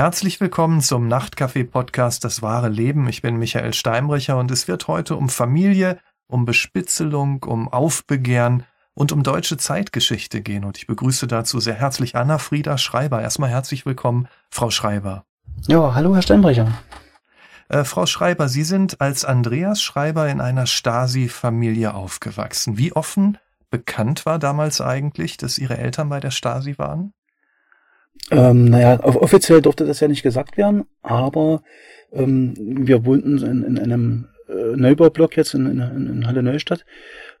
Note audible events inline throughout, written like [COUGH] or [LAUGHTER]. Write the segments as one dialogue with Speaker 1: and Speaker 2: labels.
Speaker 1: Herzlich willkommen zum Nachtcafé-Podcast Das wahre Leben. Ich bin Michael Steinbrecher und es wird heute um Familie, um Bespitzelung, um Aufbegehren und um deutsche Zeitgeschichte gehen. Und ich begrüße dazu sehr herzlich Anna Frieda Schreiber. Erstmal herzlich willkommen, Frau Schreiber.
Speaker 2: Ja, hallo, Herr Steinbrecher.
Speaker 1: Äh, Frau Schreiber, Sie sind als Andreas Schreiber in einer Stasi-Familie aufgewachsen. Wie offen bekannt war damals eigentlich, dass Ihre Eltern bei der Stasi waren?
Speaker 2: Ähm, naja, offiziell durfte das ja nicht gesagt werden, aber ähm, wir wohnten in, in einem äh, Neubaublock jetzt in, in, in Halle Neustadt,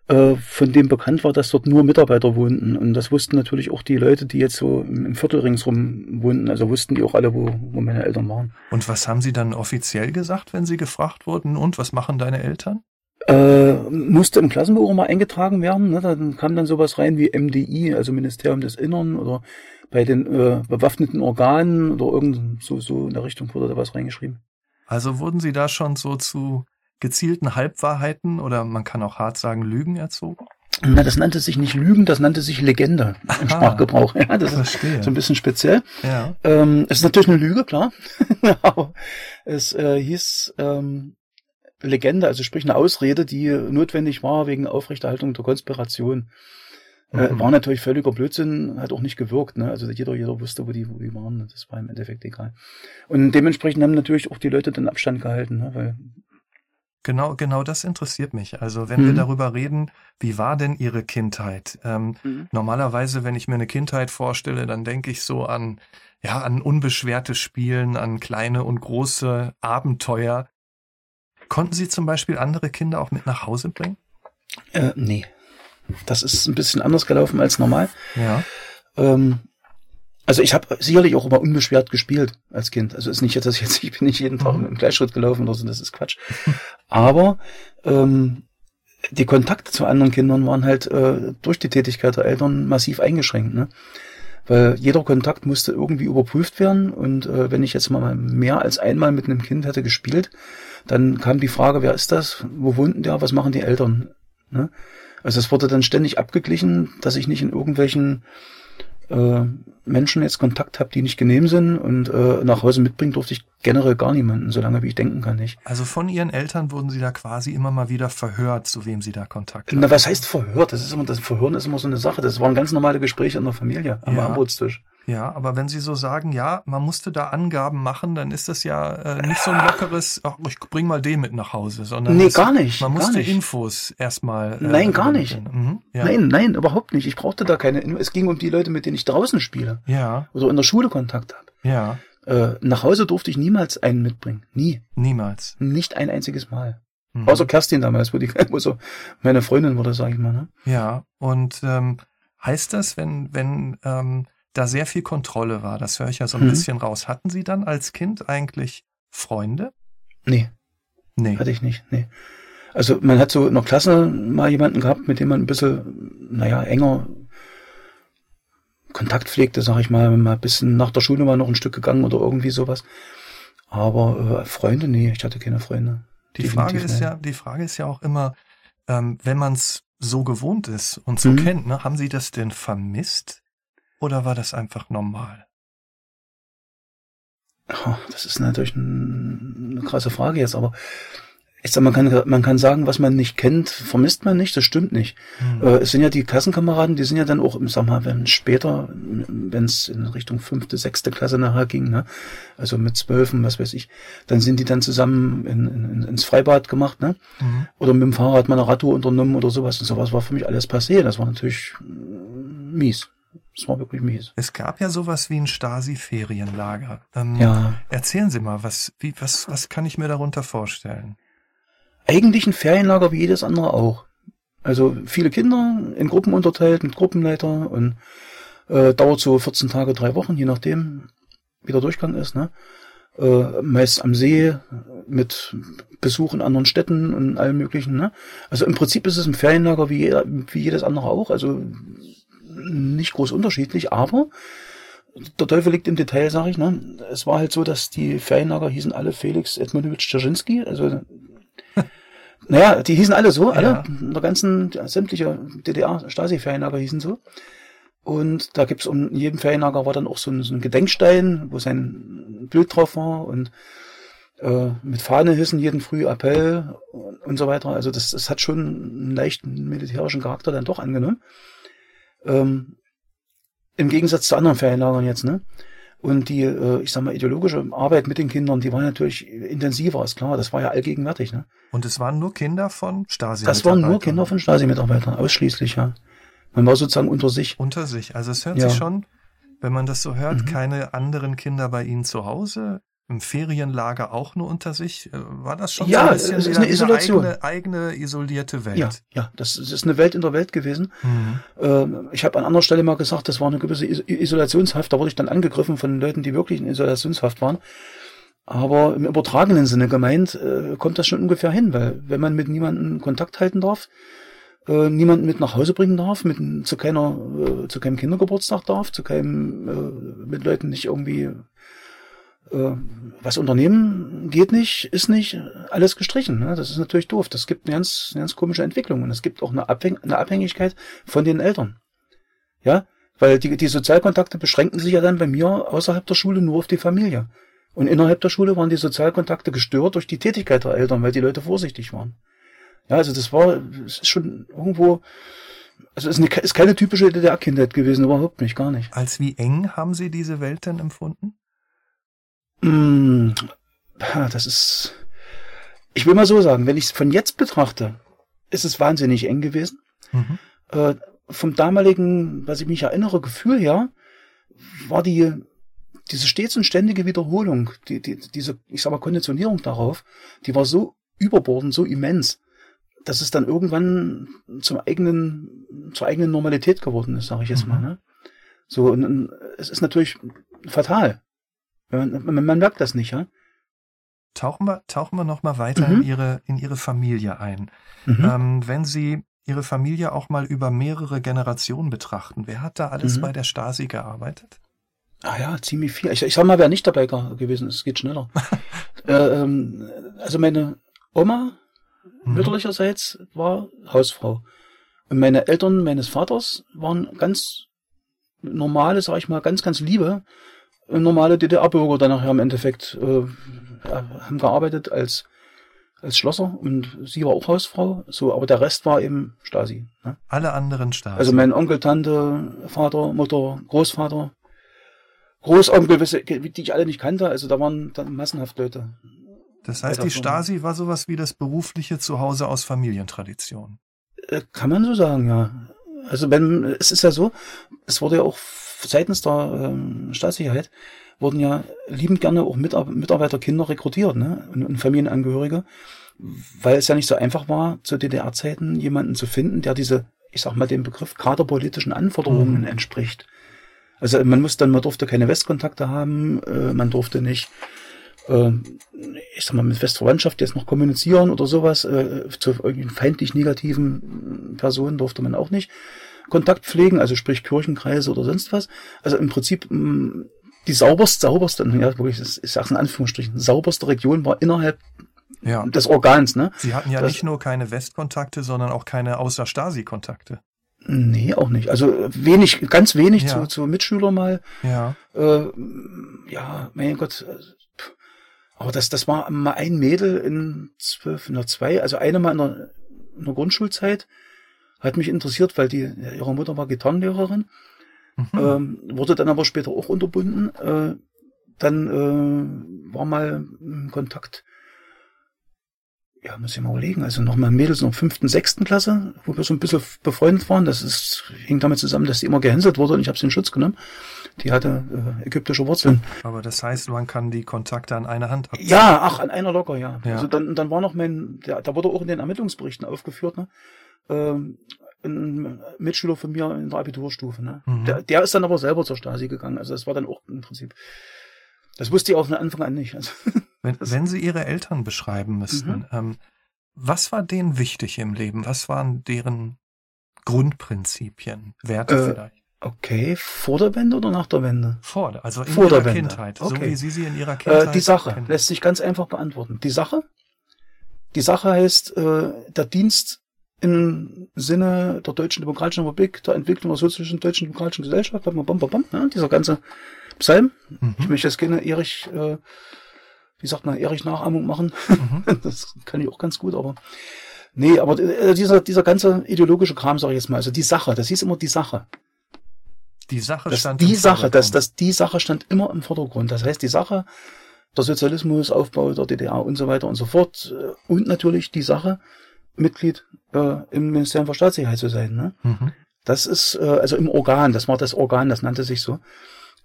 Speaker 2: äh, von dem bekannt war, dass dort nur Mitarbeiter wohnten. Und das wussten natürlich auch die Leute, die jetzt so im, im Viertel ringsrum wohnten. Also wussten die auch alle, wo, wo meine Eltern waren.
Speaker 1: Und was haben Sie dann offiziell gesagt, wenn Sie gefragt wurden? Und was machen deine Eltern?
Speaker 2: Äh, musste im Klassenbuch mal eingetragen werden. Ne? Dann kam dann sowas rein wie MDI, also Ministerium des Innern oder bei den äh, bewaffneten Organen oder irgend so, so in der Richtung wurde da was reingeschrieben.
Speaker 1: Also wurden Sie da schon so zu gezielten Halbwahrheiten oder man kann auch hart sagen Lügen erzogen?
Speaker 2: Na, das nannte sich nicht Lügen, das nannte sich Legende im Aha, Sprachgebrauch. [LAUGHS] Ja, das verstehe. ist so ein bisschen speziell. Ja. Ähm, es ist natürlich eine Lüge, klar. [LAUGHS] Aber es äh, hieß ähm, Legende, also sprich eine Ausrede, die notwendig war wegen Aufrechterhaltung der Konspiration. Äh, mhm. war natürlich völliger Blödsinn, hat auch nicht gewirkt. Ne? Also jeder, jeder wusste, wo die, wo die waren. Das war im Endeffekt egal. Und dementsprechend haben natürlich auch die Leute den Abstand gehalten, ne? weil
Speaker 1: Genau, genau das interessiert mich. Also wenn mhm. wir darüber reden, wie war denn Ihre Kindheit? Ähm, mhm. Normalerweise, wenn ich mir eine Kindheit vorstelle, dann denke ich so an, ja, an unbeschwerte Spielen, an kleine und große Abenteuer. Konnten Sie zum Beispiel andere Kinder auch mit nach Hause bringen?
Speaker 2: Äh, nee. Das ist ein bisschen anders gelaufen als normal.
Speaker 1: Ja.
Speaker 2: Ähm, also ich habe sicherlich auch immer unbeschwert gespielt als Kind. Also ist nicht jetzt, dass ich jetzt, ich bin nicht jeden Tag mhm. im Gleichschritt gelaufen oder so, das ist Quatsch. Aber ähm, die Kontakte zu anderen Kindern waren halt äh, durch die Tätigkeit der Eltern massiv eingeschränkt. Ne? Weil jeder Kontakt musste irgendwie überprüft werden. Und äh, wenn ich jetzt mal mehr als einmal mit einem Kind hätte gespielt, dann kam die Frage, wer ist das? Wo wohnt der? Was machen die Eltern? Ne? Also es wurde dann ständig abgeglichen, dass ich nicht in irgendwelchen äh, Menschen jetzt Kontakt habe, die nicht genehm sind und äh, nach Hause mitbringen durfte ich generell gar niemanden, solange wie ich denken kann nicht.
Speaker 1: Also von Ihren Eltern wurden Sie da quasi immer mal wieder verhört, zu wem Sie da Kontakt
Speaker 2: hatten? Na, was heißt verhört? Das ist immer, das Verhören ist immer so eine Sache. Das waren ganz normale Gespräche in der Familie am ja. Armutstisch.
Speaker 1: Ja, aber wenn Sie so sagen, ja, man musste da Angaben machen, dann ist das ja äh, nicht so ein lockeres, ach, ich bring mal den mit nach Hause, sondern
Speaker 2: nee, gar nicht.
Speaker 1: Man musste
Speaker 2: nicht.
Speaker 1: Infos erstmal.
Speaker 2: Äh, nein, gar nicht. Mhm, ja. Nein, nein, überhaupt nicht. Ich brauchte da keine. Es ging um die Leute, mit denen ich draußen spiele.
Speaker 1: Ja.
Speaker 2: Oder in der Schule Kontakt habe.
Speaker 1: Ja.
Speaker 2: Äh, nach Hause durfte ich niemals einen mitbringen. Nie.
Speaker 1: Niemals.
Speaker 2: Nicht ein einziges Mal. Mhm. Außer Kerstin damals, wo die [LAUGHS] wo so meine Freundin wurde, sag ich mal. Ne?
Speaker 1: Ja. Und ähm, heißt das, wenn wenn ähm, da sehr viel Kontrolle war. Das höre ich ja so ein mhm. bisschen raus. Hatten Sie dann als Kind eigentlich Freunde?
Speaker 2: Nee. Nee. Hatte ich nicht, nee. Also man hat so in der Klasse mal jemanden gehabt, mit dem man ein bisschen, naja, enger Kontakt pflegte, sag ich mal, mal ein bisschen nach der Schule mal noch ein Stück gegangen oder irgendwie sowas. Aber äh, Freunde, nee, ich hatte keine Freunde.
Speaker 1: Die Frage ist nicht. ja, die Frage ist ja auch immer, ähm, wenn man es so gewohnt ist und so mhm. kennt, ne, haben Sie das denn vermisst? Oder war das einfach normal?
Speaker 2: Das ist natürlich eine krasse Frage jetzt, aber ich sag, man kann, man kann sagen, was man nicht kennt, vermisst man nicht, das stimmt nicht. Mhm. Äh, es sind ja die Klassenkameraden, die sind ja dann auch, sag mal, wenn später, wenn es in Richtung fünfte, sechste Klasse nachher ging, ne, also mit zwölfen, was weiß ich, dann sind die dann zusammen in, in, ins Freibad gemacht, ne, mhm. oder mit dem Fahrrad mal eine Radtour unternommen oder sowas und sowas war für mich alles passé, das war natürlich mies. Das war wirklich mies.
Speaker 1: Es gab ja sowas wie ein Stasi-Ferienlager.
Speaker 2: Ähm, ja.
Speaker 1: Erzählen Sie mal, was, wie, was, was kann ich mir darunter vorstellen?
Speaker 2: Eigentlich ein Ferienlager wie jedes andere auch. Also viele Kinder in Gruppen unterteilt mit Gruppenleiter und äh, dauert so 14 Tage, drei Wochen, je nachdem, wie der Durchgang ist. Ne? Äh, meist am See mit Besuch in anderen Städten und allem möglichen. Ne? Also im Prinzip ist es ein Ferienlager wie, wie jedes andere auch. Also nicht groß unterschiedlich, aber der Teufel liegt im Detail, sag ich. Ne? Es war halt so, dass die Ferienlager hießen alle Felix Edmundowitsch Dzerzhinsky, also [LAUGHS] naja, die hießen alle so, alle, ja. in der ganzen, ja, sämtliche DDR-Stasi-Ferienlager hießen so. Und da gibt's um jedem Ferienlager war dann auch so ein, so ein Gedenkstein, wo sein Bild drauf war und äh, mit Fahne hissen jeden Früh Appell und, und so weiter. Also das, das hat schon einen leichten militärischen Charakter dann doch angenommen. Ähm, Im Gegensatz zu anderen Ferienlagern jetzt, ne? Und die, äh, ich sag mal, ideologische Arbeit mit den Kindern, die war natürlich intensiver, ist klar, das war ja allgegenwärtig, ne?
Speaker 1: Und es waren nur Kinder von Stasi-Mitarbeitern?
Speaker 2: Das waren nur Kinder von Stasi-Mitarbeitern, ausschließlich, ja. Man war sozusagen unter sich.
Speaker 1: Unter sich. Also es hört ja. sich schon, wenn man das so hört, mhm. keine anderen Kinder bei Ihnen zu Hause im Ferienlager auch nur unter sich? Äh, war das schon
Speaker 2: ja, so ein bisschen es ist eine Isolation.
Speaker 1: Eine eigene, eigene isolierte Welt?
Speaker 2: Ja, ja, das ist eine Welt in der Welt gewesen. Mhm. Ähm, ich habe an anderer Stelle mal gesagt, das war eine gewisse Isolationshaft. Da wurde ich dann angegriffen von Leuten, die wirklich in Isolationshaft waren. Aber im übertragenen Sinne gemeint äh, kommt das schon ungefähr hin, weil wenn man mit niemandem Kontakt halten darf, äh, niemanden mit nach Hause bringen darf, mit zu keiner, zu keinem Kindergeburtstag darf, zu keinem mit Leuten nicht irgendwie äh, was unternehmen geht nicht, ist nicht, alles gestrichen. Ne? Das ist natürlich doof. Das gibt eine ganz, eine ganz komische Entwicklung und es gibt auch eine, eine Abhängigkeit von den Eltern. Ja, weil die, die Sozialkontakte beschränken sich ja dann bei mir außerhalb der Schule nur auf die Familie. Und innerhalb der Schule waren die Sozialkontakte gestört durch die Tätigkeit der Eltern, weil die Leute vorsichtig waren. Ja, also das war, es ist schon irgendwo, also es ist, eine, ist keine typische DDR-Kindheit gewesen, überhaupt nicht, gar nicht.
Speaker 1: Als wie eng haben Sie diese Welt denn empfunden?
Speaker 2: Mm, das ist, ich will mal so sagen, wenn ich es von jetzt betrachte, ist es wahnsinnig eng gewesen. Mhm. Äh, vom damaligen, was ich mich erinnere, Gefühl her, war die, diese stets und ständige Wiederholung, die, die, diese, ich sag mal, Konditionierung darauf, die war so überbordend, so immens, dass es dann irgendwann zum eigenen, zur eigenen Normalität geworden ist, sage ich jetzt mhm. mal. Ne? So, und, und es ist natürlich fatal. Man, man, man merkt das nicht, ja?
Speaker 1: Tauchen wir, tauchen wir noch mal weiter mhm. in ihre in ihre Familie ein. Mhm. Ähm, wenn Sie Ihre Familie auch mal über mehrere Generationen betrachten, wer hat da alles mhm. bei der Stasi gearbeitet?
Speaker 2: Ah ja, ziemlich viel. Ich, ich sag mal, wer nicht dabei gewesen ist, geht schneller. [LAUGHS] äh, ähm, also meine Oma mhm. mütterlicherseits war Hausfrau. Und meine Eltern meines Vaters waren ganz normale, sag ich mal, ganz, ganz liebe normale DDR-Bürger dann nachher im Endeffekt äh, haben gearbeitet als als Schlosser und sie war auch Hausfrau, so, aber der Rest war eben Stasi.
Speaker 1: Ne? Alle anderen Stasi.
Speaker 2: Also mein Onkel, Tante, Vater, Mutter, Großvater, Großonkel, die ich alle nicht kannte, also da waren dann massenhaft Leute.
Speaker 1: Das heißt, die Stasi war sowas wie das berufliche Zuhause aus Familientradition.
Speaker 2: Äh, kann man so sagen, ja. Also wenn, es ist ja so, es wurde ja auch seitens der ähm, Staatssicherheit wurden ja liebend gerne auch Mitarbeiterkinder rekrutiert ne? und, und Familienangehörige, weil es ja nicht so einfach war, zu DDR-Zeiten jemanden zu finden, der diese, ich sag mal den Begriff kaderpolitischen Anforderungen mhm. entspricht. Also man muss dann, man durfte keine Westkontakte haben, äh, man durfte nicht, äh, ich sag mal, mit Westverwandtschaft jetzt noch kommunizieren oder sowas, äh, zu irgendwelchen feindlich negativen Personen durfte man auch nicht. Kontakt pflegen, also sprich Kirchenkreise oder sonst was. Also im Prinzip mm, die sauberste, sauberste, ja wirklich, ich sag's in Anführungsstrichen, sauberste Region war innerhalb ja. des Organs. Ne?
Speaker 1: Sie hatten ja das, nicht nur keine Westkontakte, sondern auch keine außer Stasi-Kontakte.
Speaker 2: Nee, auch nicht. Also wenig, ganz wenig ja. zu, zu Mitschülern mal.
Speaker 1: Ja.
Speaker 2: Äh, ja, mein Gott. Aber das, das war mal ein Mädel in zwölf, in der zwei, also eine mal in der, in der Grundschulzeit, hat mich interessiert, weil die, ihre Mutter war Gitarrenlehrerin, mhm. ähm, wurde dann aber später auch unterbunden. Äh, dann äh, war mal ein Kontakt, ja, muss ich mal überlegen, also nochmal Mädels in der fünften, sechsten Klasse, wo wir so ein bisschen befreundet waren. Das ist, hing damit zusammen, dass sie immer gehänselt wurde und ich habe sie in Schutz genommen. Die hatte äh, ägyptische Wurzeln.
Speaker 1: Aber das heißt, man kann die Kontakte an einer Hand
Speaker 2: abziehen? Ja, ach, an einer locker, ja. ja. Also dann, dann war noch mein, der, da wurde auch in den Ermittlungsberichten aufgeführt, ne? Ähm, ein Mitschüler von mir in der Abiturstufe. Ne? Mhm. Der, der ist dann aber selber zur Stasi gegangen. Also das war dann auch im Prinzip. Das wusste ich auch von Anfang an nicht. Also, [LAUGHS]
Speaker 1: wenn, wenn Sie Ihre Eltern beschreiben müssten, mhm. ähm, was war denen wichtig im Leben? Was waren deren Grundprinzipien, Werte äh, vielleicht?
Speaker 2: Okay, vor der Wende oder nach der Wende?
Speaker 1: Vor, also in
Speaker 2: vor
Speaker 1: ihrer
Speaker 2: der
Speaker 1: Kindheit,
Speaker 2: okay.
Speaker 1: so wie Sie sie in Ihrer Kindheit
Speaker 2: äh, Die Sache kennen. lässt sich ganz einfach beantworten. Die Sache, die Sache heißt äh, der Dienst im Sinne der Deutschen Demokratischen Republik, der Entwicklung der sozialistischen Deutschen Demokratischen Gesellschaft, bam, bam, bam, bam, ja, dieser ganze Psalm. Mhm. Ich möchte jetzt keine Erich, äh, wie sagt man, Erich-Nachahmung machen. Mhm. [LAUGHS] Das kann ich auch ganz gut, aber nee, aber äh, dieser, dieser ganze ideologische Kram, sage ich jetzt mal, also die Sache, das hieß immer die Sache.
Speaker 1: Die Sache
Speaker 2: das, stand die Sache, dass das, die Sache stand immer im Vordergrund. Das heißt, die Sache, der Sozialismus, Aufbau der DDR und so weiter und so fort äh, und natürlich die Sache, Mitglied äh, im Ministerium für Staatssicherheit zu sein. Ne? Mhm. Das ist äh, also im Organ, das war das Organ, das nannte sich so.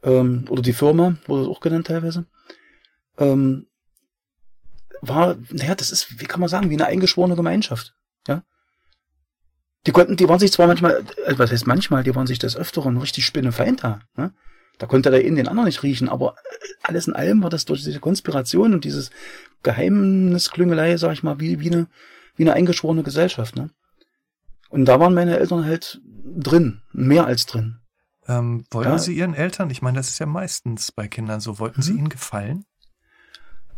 Speaker 2: Ähm, oder die Firma, wurde es auch genannt teilweise. Ähm, war, naja, das ist, wie kann man sagen, wie eine eingeschworene Gemeinschaft. Ja. Die konnten, die waren sich zwar manchmal, äh, was heißt manchmal, die waren sich des Öfteren richtig spinnefeind da. Ne? Da konnte der in den anderen nicht riechen, aber äh, alles in allem war das durch diese Konspiration und dieses Geheimnisklüngelei, sag ich mal, wie, wie eine, wie eine eingeschworene Gesellschaft, ne? Und da waren meine Eltern halt drin, mehr als drin.
Speaker 1: Ähm, wollten da, Sie Ihren Eltern, ich meine, das ist ja meistens bei Kindern so, wollten Sie mhm. ihnen gefallen?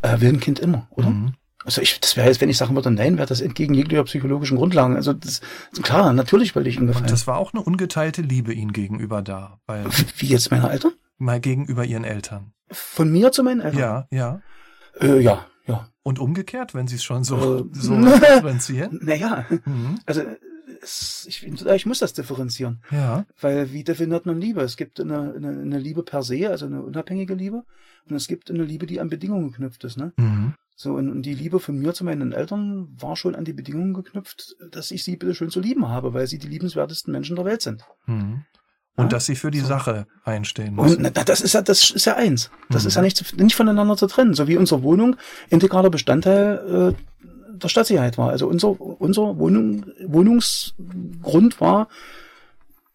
Speaker 2: Äh, will ein Kind immer, oder? Mhm. Also ich, das wäre jetzt, wenn ich sagen würde, nein, wäre das entgegen jeglicher psychologischen Grundlagen. Also das, klar, natürlich wollte ich ihm gefallen. Und
Speaker 1: das war auch eine ungeteilte Liebe ihnen gegenüber da.
Speaker 2: Weil Wie jetzt meine Eltern?
Speaker 1: Mal gegenüber ihren Eltern.
Speaker 2: Von mir zu meinen Eltern?
Speaker 1: Ja, ja.
Speaker 2: Äh, ja, ja.
Speaker 1: Und umgekehrt, wenn Sie es schon so, äh, [LAUGHS] so [LAUGHS] differenzieren?
Speaker 2: Naja, mhm. also es, ich, ich muss das differenzieren. Ja. Weil wie definiert man Liebe? Es gibt eine, eine, eine Liebe per se, also eine unabhängige Liebe. Und es gibt eine Liebe, die an Bedingungen geknüpft ist. Ne? Mhm. So, und, und die Liebe von mir zu meinen Eltern war schon an die Bedingungen geknüpft, dass ich sie bitte schön zu lieben habe, weil sie die liebenswertesten Menschen der Welt sind.
Speaker 1: Mhm. Und dass sie für die so. Sache einstehen müssen.
Speaker 2: Und na, das ist ja, das ist ja eins. Das mhm. ist ja nicht, nicht voneinander zu trennen. So wie unsere Wohnung integraler Bestandteil äh, der Stadtsicherheit war. Also unser, unser Wohnung, Wohnungsgrund war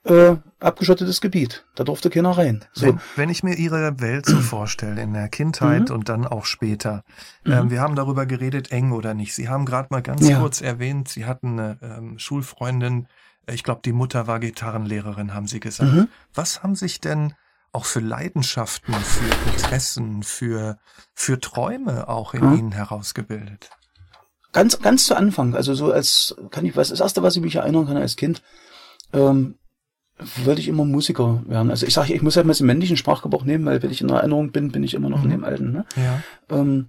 Speaker 2: äh, abgeschottetes Gebiet. Da durfte keiner rein.
Speaker 1: So. Wenn, wenn ich mir Ihre Welt so vorstelle, in der Kindheit mhm. und dann auch später, mhm. ähm, wir haben darüber geredet, eng oder nicht. Sie haben gerade mal ganz ja. kurz erwähnt, Sie hatten eine ähm, Schulfreundin, ich glaube, die Mutter war Gitarrenlehrerin, haben Sie gesagt. Mhm. Was haben sich denn auch für Leidenschaften, für Interessen, für, für Träume auch in mhm. Ihnen herausgebildet?
Speaker 2: Ganz, ganz zu Anfang, also so als, kann ich, was, das erste, was ich mich erinnern kann als Kind, ähm, wollte ich immer Musiker werden. Also ich sage, ich muss halt mal den männlichen Sprachgebrauch nehmen, weil wenn ich in Erinnerung bin, bin ich immer noch mhm. in dem alten. Ne? Ja. Ähm,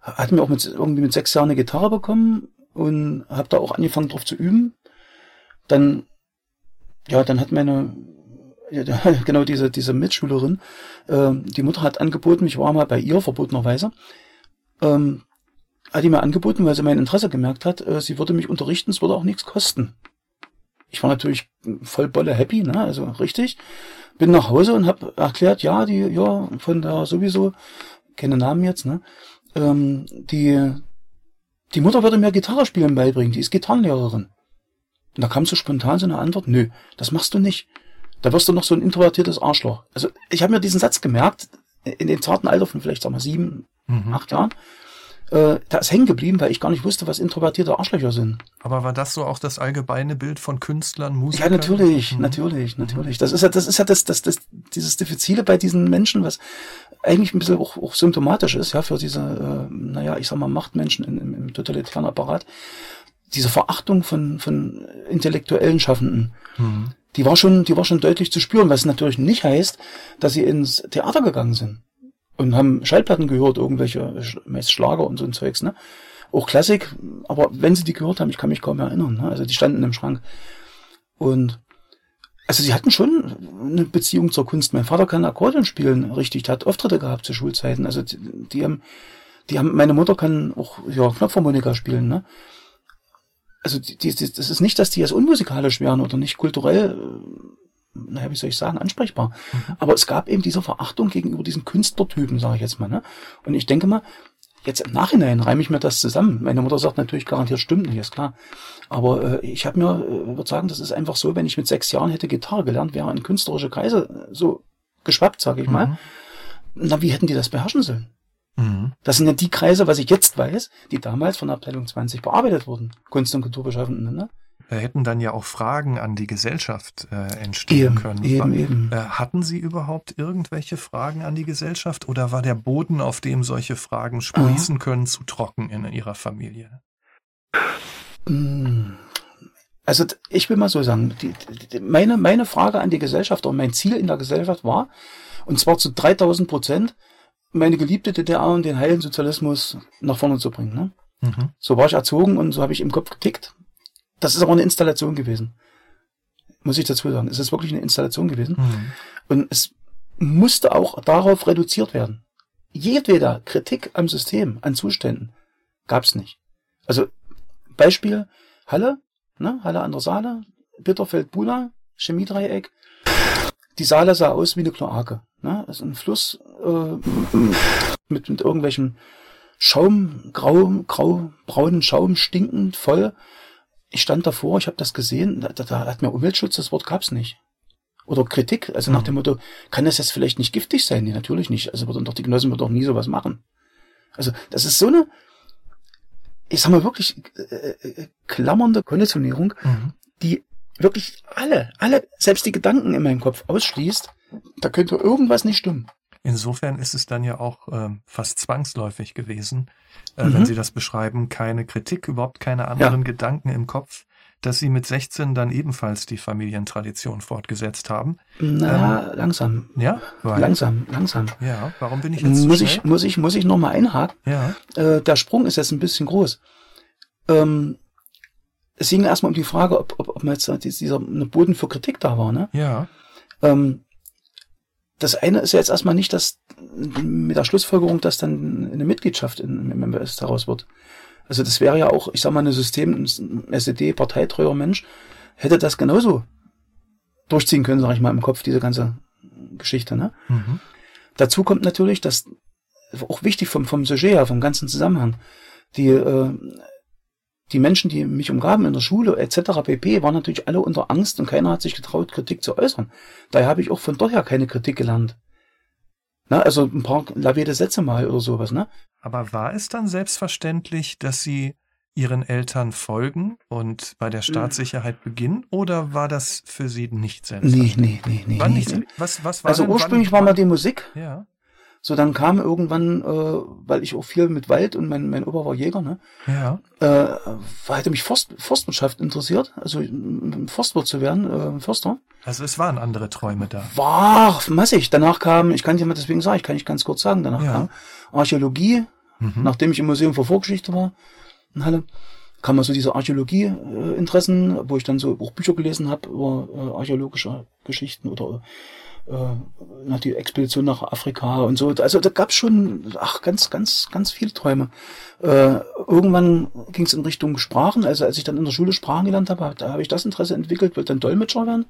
Speaker 2: hatte mir auch mit, irgendwie mit sechs Jahren eine Gitarre bekommen und habe da auch angefangen drauf zu üben. Dann, ja, dann hat meine, [LAUGHS] genau diese, diese Mitschülerin, äh, die Mutter hat angeboten, ich war mal bei ihr, verbotenerweise, ähm, hat die mir angeboten, weil sie mein Interesse gemerkt hat, äh, sie würde mich unterrichten, es würde auch nichts kosten. Ich war natürlich voll bolle happy, ne? Also richtig. Bin nach Hause und habe erklärt, ja, die, ja, von da sowieso, keine Namen jetzt, ne? Ähm, die, die Mutter würde mir Gitarre spielen beibringen, die ist Gitarrenlehrerin. Und da kam so spontan so eine Antwort, nö, das machst du nicht. Da wirst du noch so ein introvertiertes Arschloch. Also ich habe mir diesen Satz gemerkt, in dem zarten Alter von vielleicht, sagen wir, sieben, mhm. acht Jahren äh, da ist hängen geblieben, weil ich gar nicht wusste, was introvertierte Arschlöcher sind.
Speaker 1: Aber war das so auch das allgemeine Bild von Künstlern, Musikern?
Speaker 2: Ja, natürlich, mhm. natürlich, natürlich. Das ist ja, das ist ja das, das, das, dieses Diffizile bei diesen Menschen, was eigentlich ein bisschen auch, auch symptomatisch ist, ja, für diese, äh, naja, ich sag mal, Machtmenschen im, im totalitären Apparat. Diese Verachtung von, von intellektuellen Schaffenden. Mhm. Die war schon, die war schon deutlich zu spüren, was natürlich nicht heißt, dass sie ins Theater gegangen sind und haben Schallplatten gehört, irgendwelche meist Schlager und so ein Zeugs, ne? Auch Klassik, aber wenn sie die gehört haben, ich kann mich kaum erinnern, ne? Also die standen im Schrank. Und also sie hatten schon eine Beziehung zur Kunst. Mein Vater kann Akkordeon spielen, richtig, der hat Auftritte gehabt zu Schulzeiten. Also die, die haben, die haben, meine Mutter kann auch ja, Knopfharmonika spielen, ne? Also die, die, das ist nicht, dass die jetzt unmusikalisch wären oder nicht kulturell naja, wie soll ich sagen, ansprechbar. Mhm. Aber es gab eben diese Verachtung gegenüber diesen Künstlertypen, sage ich jetzt mal. Ne? Und ich denke mal, jetzt im Nachhinein reime ich mir das zusammen. Meine Mutter sagt natürlich garantiert stimmt nicht, ist klar. Aber äh, ich habe mir, äh, würde sagen, das ist einfach so, wenn ich mit sechs Jahren hätte Gitarre gelernt, wäre in künstlerische Kreise so geschwappt, sage ich mhm. mal. Na, wie hätten die das beherrschen sollen? Mhm. Das sind ja die Kreise, was ich jetzt weiß, die damals von Abteilung 20 bearbeitet wurden. Kunst- und Kulturbeschaffenden. Ne?
Speaker 1: Da hätten dann ja auch Fragen an die Gesellschaft äh, entstehen eben, können. Eben, eben. Äh, hatten Sie überhaupt irgendwelche Fragen an die Gesellschaft oder war der Boden, auf dem solche Fragen sprießen Aha. können, zu trocken in Ihrer Familie?
Speaker 2: Hm. Also ich will mal so sagen, die, die, meine, meine Frage an die Gesellschaft oder mein Ziel in der Gesellschaft war, und zwar zu 3000 Prozent, meine geliebte DDR und den heilen Sozialismus nach vorne zu bringen. Ne? Mhm. So war ich erzogen und so habe ich im Kopf getickt. Das ist aber eine Installation gewesen. Muss ich dazu sagen. Es ist wirklich eine Installation gewesen. Mhm. Und es musste auch darauf reduziert werden. Jedweder Kritik am System, an Zuständen, gab's nicht. Also Beispiel Halle, ne, Halle an der Saale, Bitterfeld Bula, Chemiedreieck. Die Saale sah aus wie eine Kloake. Ne? Das ist ein Fluss äh, mit, mit irgendwelchen Schaum, grau, grau, braunen Schaum, stinkend, voll. Ich stand davor, ich habe das gesehen, da, da hat mir Umweltschutz, das Wort gab's nicht. Oder Kritik, also mhm. nach dem Motto, kann das jetzt vielleicht nicht giftig sein? Nee, natürlich nicht. Also würden doch die Genossen würden doch nie sowas machen. Also das ist so eine, ich sag mal wirklich äh, äh, klammernde Konditionierung, mhm. die wirklich alle, alle, selbst die Gedanken in meinem Kopf ausschließt, da könnte irgendwas nicht stimmen.
Speaker 1: Insofern ist es dann ja auch äh, fast zwangsläufig gewesen, äh, mhm. wenn Sie das beschreiben, keine Kritik, überhaupt keine anderen ja. Gedanken im Kopf, dass Sie mit 16 dann ebenfalls die Familientradition fortgesetzt haben.
Speaker 2: Na, ähm, langsam.
Speaker 1: Ja,
Speaker 2: weil, langsam, langsam.
Speaker 1: Ja, warum bin ich jetzt
Speaker 2: muss ich muss ich muss ich noch mal einhaken?
Speaker 1: Ja.
Speaker 2: Äh, der Sprung ist jetzt ein bisschen groß. Ähm, es ging erstmal um die Frage, ob, ob, ob man jetzt dieser Boden für Kritik da war, ne?
Speaker 1: Ja.
Speaker 2: Ähm, das eine ist ja jetzt erstmal nicht, dass mit der Schlussfolgerung, dass dann eine Mitgliedschaft in, im MBS daraus wird. Also das wäre ja auch, ich sag mal, eine System, ein SED-parteitreuer Mensch, hätte das genauso durchziehen können, sag ich mal, im Kopf, diese ganze Geschichte. Ne? Mhm. Dazu kommt natürlich, dass auch wichtig vom, vom Sujet her, vom ganzen Zusammenhang, die, äh, die Menschen, die mich umgaben in der Schule etc. pp. waren natürlich alle unter Angst und keiner hat sich getraut, Kritik zu äußern. Daher habe ich auch von dort her keine Kritik gelernt. Na, also ein paar lavierte Sätze mal oder sowas, ne?
Speaker 1: Aber war es dann selbstverständlich, dass Sie Ihren Eltern folgen und bei der Staatssicherheit beginnen? Oder war das für Sie nicht selbstverständlich?
Speaker 2: Nee, nee, nee, nee.
Speaker 1: War
Speaker 2: nee,
Speaker 1: nicht,
Speaker 2: nee.
Speaker 1: Was, was war
Speaker 2: also ursprünglich
Speaker 1: wann,
Speaker 2: war mal die Musik.
Speaker 1: Ja.
Speaker 2: So, dann kam irgendwann, äh, weil ich auch viel mit Wald und mein, mein Opa war Jäger, ne?
Speaker 1: Ja.
Speaker 2: Äh, hatte mich Forst, Forstwirtschaft interessiert, also Forstwirt zu werden, äh, Förster.
Speaker 1: Also es waren andere Träume da.
Speaker 2: War massig. Danach kam, ich kann dir mal deswegen sagen, ich kann nicht ganz kurz sagen, danach ja. kam Archäologie, mhm. nachdem ich im Museum für Vorgeschichte war in Halle, kam also diese Archäologie-Interessen, wo ich dann so auch Bücher gelesen habe über äh, archäologische Geschichten oder äh, die Expedition nach Afrika und so. Also da gab's schon, ach, ganz, ganz, ganz viele Träume. Äh, irgendwann ging es in Richtung Sprachen. Also als ich dann in der Schule Sprachen gelernt habe, da habe ich das Interesse entwickelt, wollte dann Dolmetscher werden.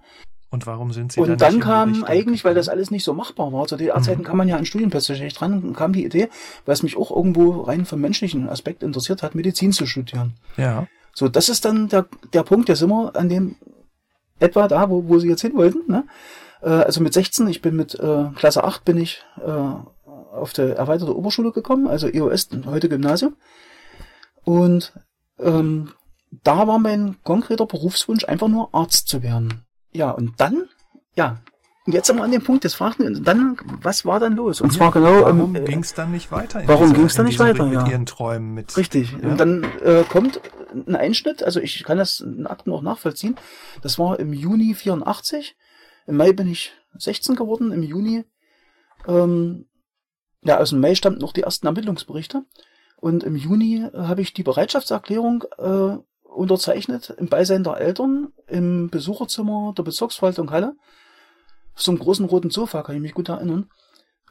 Speaker 1: Und warum sind Sie
Speaker 2: Und dann, dann kam eigentlich, weil das alles nicht so machbar war, zu DDR-Zeiten mhm. kam man ja an Studienplätze nicht dran, kam die Idee, weil es mich auch irgendwo rein vom menschlichen Aspekt interessiert hat, Medizin zu studieren.
Speaker 1: Ja.
Speaker 2: So, das ist dann der, der Punkt, der sind wir an dem etwa da, wo, wo Sie jetzt hin wollten, ne? Äh, also mit 16, ich bin mit äh, Klasse 8 bin ich äh, auf der erweiterte Oberschule gekommen, also EOS, heute Gymnasium. Und ähm, da war mein konkreter Berufswunsch einfach nur Arzt zu werden. Ja, und dann, ja, und jetzt sind wir an dem Punkt, jetzt fragten dann, was war dann los? Und ja, zwar genau.
Speaker 1: Warum ähm, ging es dann nicht weiter?
Speaker 2: warum ging es dann nicht weiter?
Speaker 1: Mit ja. ihren Träumen mit.
Speaker 2: Richtig. Ja. Und dann äh, kommt ein Einschnitt, also ich kann das in Akten auch nachvollziehen. Das war im Juni 84. Im Mai bin ich 16 geworden, im Juni. Ähm, ja, aus dem Mai stammten noch die ersten Ermittlungsberichte. Und im Juni habe ich die Bereitschaftserklärung äh, unterzeichnet im Beisein der Eltern im Besucherzimmer der Bezirksverwaltung Halle. Auf so einem großen roten Sofa, kann ich mich gut erinnern.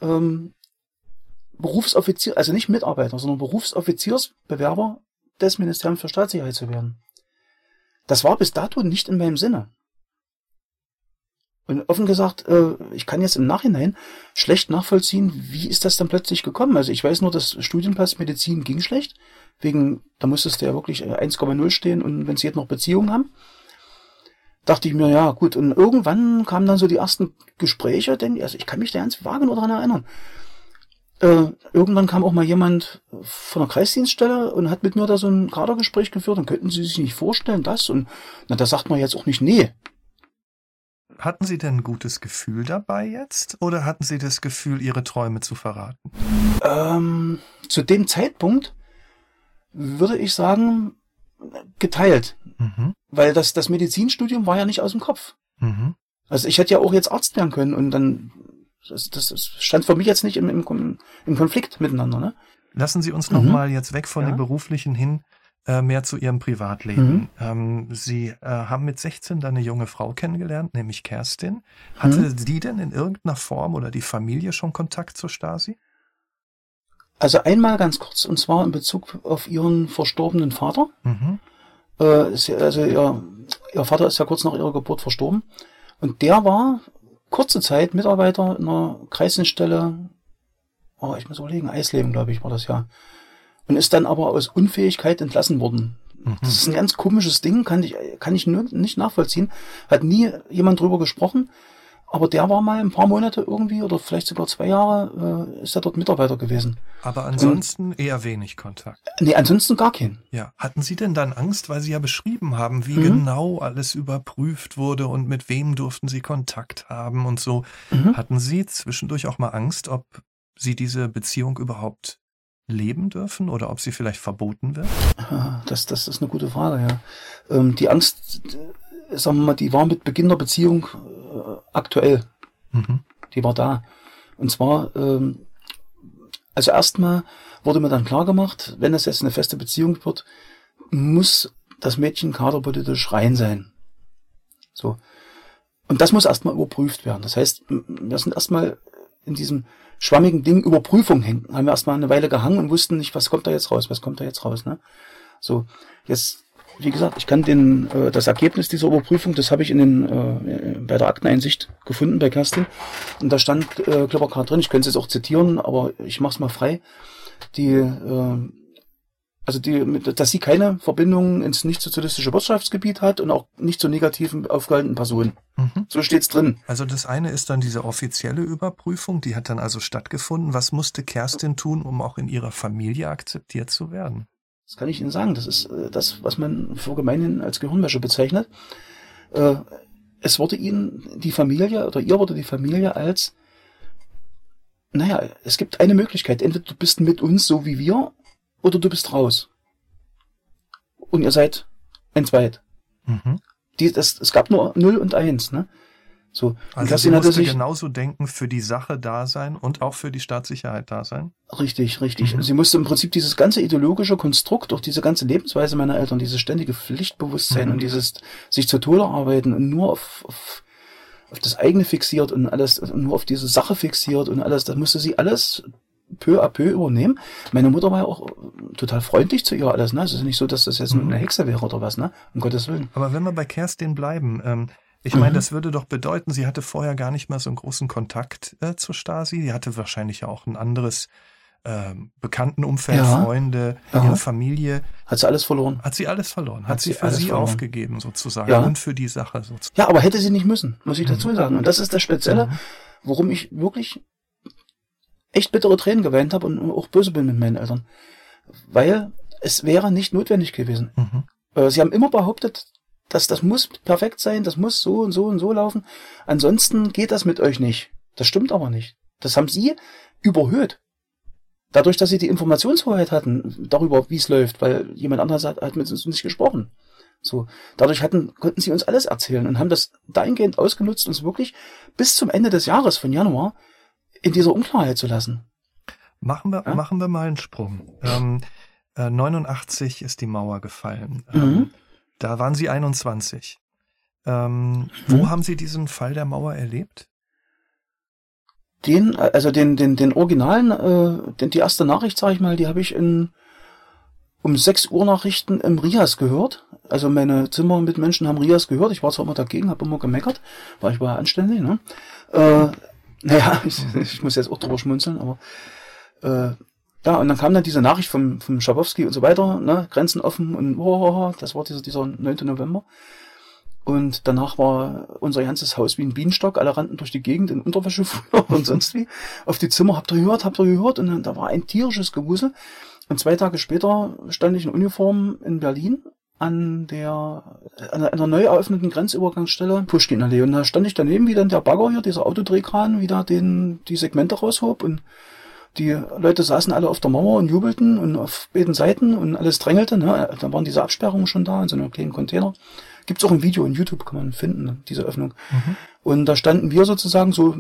Speaker 2: Ähm, Berufsoffizier, also nicht Mitarbeiter, sondern Berufsoffiziersbewerber des Ministeriums für Staatssicherheit zu werden. Das war bis dato nicht in meinem Sinne. Und offen gesagt, äh, ich kann jetzt im Nachhinein schlecht nachvollziehen, wie ist das dann plötzlich gekommen. Also ich weiß nur, dass Studienpass Medizin ging schlecht. Wegen, da musstest du ja wirklich 1,0 stehen und wenn sie jetzt noch Beziehungen haben. Dachte ich mir, ja, gut. Und irgendwann kamen dann so die ersten Gespräche, denn, also ich kann mich da ganz vage nur daran erinnern. Äh, irgendwann kam auch mal jemand von der Kreisdienststelle und hat mit mir da so ein Kadergespräch geführt. Dann könnten Sie sich nicht vorstellen, das. Und na, da sagt man jetzt auch nicht, nee,
Speaker 1: hatten Sie denn ein gutes Gefühl dabei jetzt oder hatten Sie das Gefühl, Ihre Träume zu verraten?
Speaker 2: Ähm, zu dem Zeitpunkt würde ich sagen, geteilt. Mhm. Weil das, das Medizinstudium war ja nicht aus dem Kopf. Mhm. Also ich hätte ja auch jetzt Arzt werden können und dann, das, das, das stand für mich jetzt nicht im, im, im Konflikt miteinander. Ne?
Speaker 1: Lassen Sie uns noch mhm. mal jetzt weg von ja. dem beruflichen hin äh, mehr zu Ihrem Privatleben. Mhm. Ähm, Sie äh, haben mit 16 dann eine junge Frau kennengelernt, nämlich Kerstin. Hatte mhm. die denn in irgendeiner Form oder die Familie schon Kontakt zur Stasi?
Speaker 2: Also einmal ganz kurz, und zwar in Bezug auf ihren verstorbenen Vater. Mhm. Äh, sie, also ihr, ihr Vater ist ja kurz nach ihrer Geburt verstorben. Und der war kurze Zeit Mitarbeiter in einer Kreisdienststelle, oh, ich muss überlegen, Eisleben, glaube ich, war das ja. Und ist dann aber aus Unfähigkeit entlassen worden. Mhm. Das ist ein ganz komisches Ding, kann ich, kann ich nur nicht nachvollziehen. Hat nie jemand drüber gesprochen. Aber der war mal ein paar Monate irgendwie oder vielleicht sogar zwei Jahre äh, ist er dort Mitarbeiter gewesen.
Speaker 1: Aber ansonsten Und, eher wenig Kontakt.
Speaker 2: Nee, ansonsten gar keinen.
Speaker 1: Ja. Hatten Sie denn dann Angst, weil Sie ja beschrieben haben, wie mhm. genau alles überprüft wurde und mit wem durften Sie Kontakt haben und so. Mhm. Hatten Sie zwischendurch auch mal Angst, ob Sie diese Beziehung überhaupt leben dürfen oder ob sie vielleicht verboten wird?
Speaker 2: Das, das ist eine gute Frage, ja. Ähm, die Angst, äh, sagen wir mal, die war mit Beginn der Beziehung äh, aktuell. Mhm. Die war da. Und zwar, ähm, also erstmal wurde mir dann klar gemacht, wenn es jetzt eine feste Beziehung wird, muss das Mädchen kaderpolitisch rein sein. So. Und das muss erstmal überprüft werden. Das heißt, wir sind erstmal in diesem schwammigen Ding Überprüfung hängen. Haben wir erstmal eine Weile gehangen und wussten nicht, was kommt da jetzt raus, was kommt da jetzt raus. Ne? So, jetzt wie gesagt, ich kann den, äh, das Ergebnis dieser Überprüfung, das habe ich in den, äh, bei der Akteneinsicht gefunden bei Kerstin. Und da stand äh, Klipperkart drin, ich könnte es jetzt auch zitieren, aber ich mache es mal frei. Die, äh, also die, dass sie keine Verbindung ins nicht-sozialistische Wirtschaftsgebiet hat und auch nicht zu negativen aufgehaltenen Personen. Mhm. So steht's drin.
Speaker 1: Also das eine ist dann diese offizielle Überprüfung, die hat dann also stattgefunden. Was musste Kerstin tun, um auch in ihrer Familie akzeptiert zu werden?
Speaker 2: Das kann ich Ihnen sagen. Das ist äh, das, was man für gemeinhin als Gehirnwäsche bezeichnet. Äh, es wurde Ihnen die Familie oder ihr wurde die Familie als, naja, es gibt eine Möglichkeit. Entweder du bist mit uns so wie wir oder du bist raus. Und ihr seid ein Zweit. Mhm. Die, das, es gab nur Null und Eins. Ne? So.
Speaker 1: Also sie musste sich, genauso denken, für die Sache da sein und auch für die Staatssicherheit da sein?
Speaker 2: Richtig, richtig. Mhm. Sie musste im Prinzip dieses ganze ideologische Konstrukt, auch diese ganze Lebensweise meiner Eltern, dieses ständige Pflichtbewusstsein mhm. und dieses sich zu Tode arbeiten und nur auf, auf, auf das eigene fixiert und alles, nur auf diese Sache fixiert und alles, das musste sie alles peu à peu übernehmen. Meine Mutter war ja auch total freundlich zu ihr alles, ne? Es ist nicht so, dass das jetzt mhm. eine Hexe wäre oder was, ne? Um Gottes Willen.
Speaker 1: Aber wenn wir bei Kerstin bleiben, ähm, ich meine, mhm. das würde doch bedeuten, sie hatte vorher gar nicht mal so einen großen Kontakt äh, zur Stasi. Sie hatte wahrscheinlich auch ein anderes äh, Bekanntenumfeld, ja. Freunde, ja. ihre Familie.
Speaker 2: Hat sie alles verloren?
Speaker 1: Hat sie alles verloren. Hat, Hat sie für sie verloren. aufgegeben sozusagen ja. und für die Sache sozusagen.
Speaker 2: Ja, aber hätte sie nicht müssen, muss ich dazu mhm. sagen. Und das ist das Spezielle, mhm. worum ich wirklich echt bittere Tränen geweint habe und auch böse bin mit meinen Eltern. Weil es wäre nicht notwendig gewesen. Mhm. Äh, sie haben immer behauptet, das, das muss perfekt sein, das muss so und so und so laufen. Ansonsten geht das mit euch nicht. Das stimmt aber nicht. Das haben sie überhöht. Dadurch, dass sie die Informationshoheit hatten darüber, wie es läuft, weil jemand anderes hat, hat mit uns nicht gesprochen. So, dadurch hatten, konnten sie uns alles erzählen und haben das dahingehend ausgenutzt, uns wirklich bis zum Ende des Jahres von Januar in dieser Unklarheit zu lassen.
Speaker 1: Machen wir, ja? machen wir mal einen Sprung. Ähm, äh, 89 ist die Mauer gefallen. Mhm. Ähm, da waren Sie 21. Ähm, wo hm. haben Sie diesen Fall der Mauer erlebt?
Speaker 2: Den, also den, den, den Originalen, äh, den, die erste Nachricht, sag ich mal, die habe ich in um 6 Uhr Nachrichten im Rias gehört. Also meine Zimmer mit Menschen haben Rias gehört. Ich war zwar immer dagegen, habe immer gemeckert, weil ich war ja anständig, ne? Äh, naja, [LAUGHS] ich, ich muss jetzt auch drüber schmunzeln, aber äh, ja, und dann kam dann diese Nachricht vom, vom Schabowski und so weiter, ne, Grenzen offen und oh, das war dieser, dieser 9. November. Und danach war unser ganzes Haus wie ein Bienenstock, alle rannten durch die Gegend in Unterwäsche [LAUGHS] und sonst wie. Auf die Zimmer, habt ihr gehört, habt ihr gehört? Und dann, da war ein tierisches Gewusel. Und zwei Tage später stand ich in Uniform in Berlin an der, an einer neu eröffneten Grenzübergangsstelle Pushkin-Allee. Und da stand ich daneben, wie dann der Bagger hier, dieser Autodrehkran, wieder den, die Segmente raushob und Die Leute saßen alle auf der Mauer und jubelten und auf beiden Seiten und alles drängelte. Ne? Da waren diese Absperrungen schon da in so einem kleinen Container. Gibt's auch ein Video in YouTube, kann man finden, diese Öffnung. Mhm. Und da standen wir sozusagen so,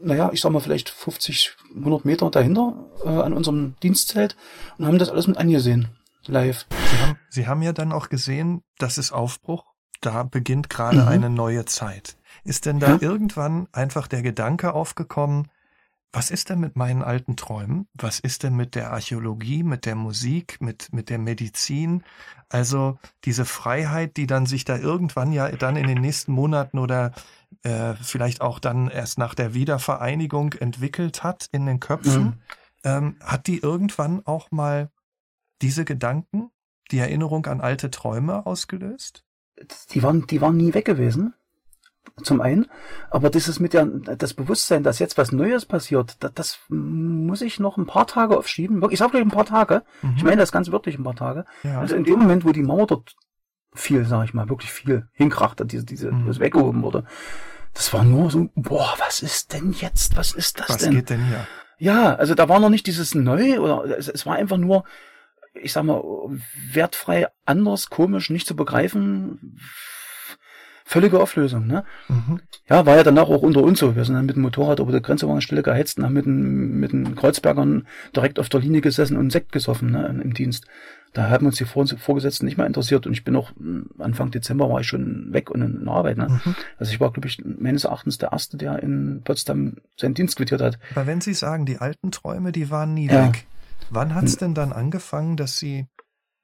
Speaker 2: naja, ich sag mal vielleicht 50, 100 Meter dahinter äh, an unserem Dienstzelt und haben das alles mit angesehen, live.
Speaker 1: Sie haben, Sie haben ja dann auch gesehen, das ist Aufbruch. Da beginnt gerade mhm. eine neue Zeit. Ist denn da ja? irgendwann einfach der Gedanke aufgekommen, was ist denn mit meinen alten Träumen? Was ist denn mit der Archäologie, mit der Musik, mit, mit der Medizin? Also diese Freiheit, die dann sich da irgendwann ja dann in den nächsten Monaten oder äh, vielleicht auch dann erst nach der Wiedervereinigung entwickelt hat in den Köpfen, mhm. ähm, hat die irgendwann auch mal diese Gedanken, die Erinnerung an alte Träume ausgelöst?
Speaker 2: Die waren, die waren nie weg gewesen zum einen. Aber dieses mit der, das Bewusstsein, dass jetzt was Neues passiert, das, das muss ich noch ein paar Tage aufschieben. Ich sage gleich ein paar Tage. Mhm. Ich meine das ganz wirklich ein paar Tage. Ja. Also in dem Moment, wo die Mauer dort viel, sag ich mal, wirklich viel hinkrachte, diese, diese, mhm. das weggehoben wurde. Das war nur so, boah, was ist denn jetzt? Was ist das
Speaker 1: was
Speaker 2: denn?
Speaker 1: Was geht denn hier?
Speaker 2: Ja, also da war noch nicht dieses Neu oder es, es war einfach nur, ich sag mal, wertfrei anders, komisch, nicht zu begreifen völlige Auflösung. Ne? Mhm. Ja, war ja danach auch unter uns so. Wir sind dann mit dem Motorrad über der Grenzübergangsstelle Stelle geheizt und haben mit den, mit den Kreuzbergern direkt auf der Linie gesessen und Sekt gesoffen ne, im Dienst. Da haben uns die Vorgesetzten nicht mehr interessiert und ich bin auch hm, Anfang Dezember war ich schon weg und in Arbeit. Ne? Mhm. Also ich war, glaube ich, meines Erachtens der Erste, der in Potsdam seinen Dienst quittiert hat.
Speaker 1: Aber wenn Sie sagen, die alten Träume, die waren nie ja. weg, wann hat es hm. denn dann angefangen, dass Sie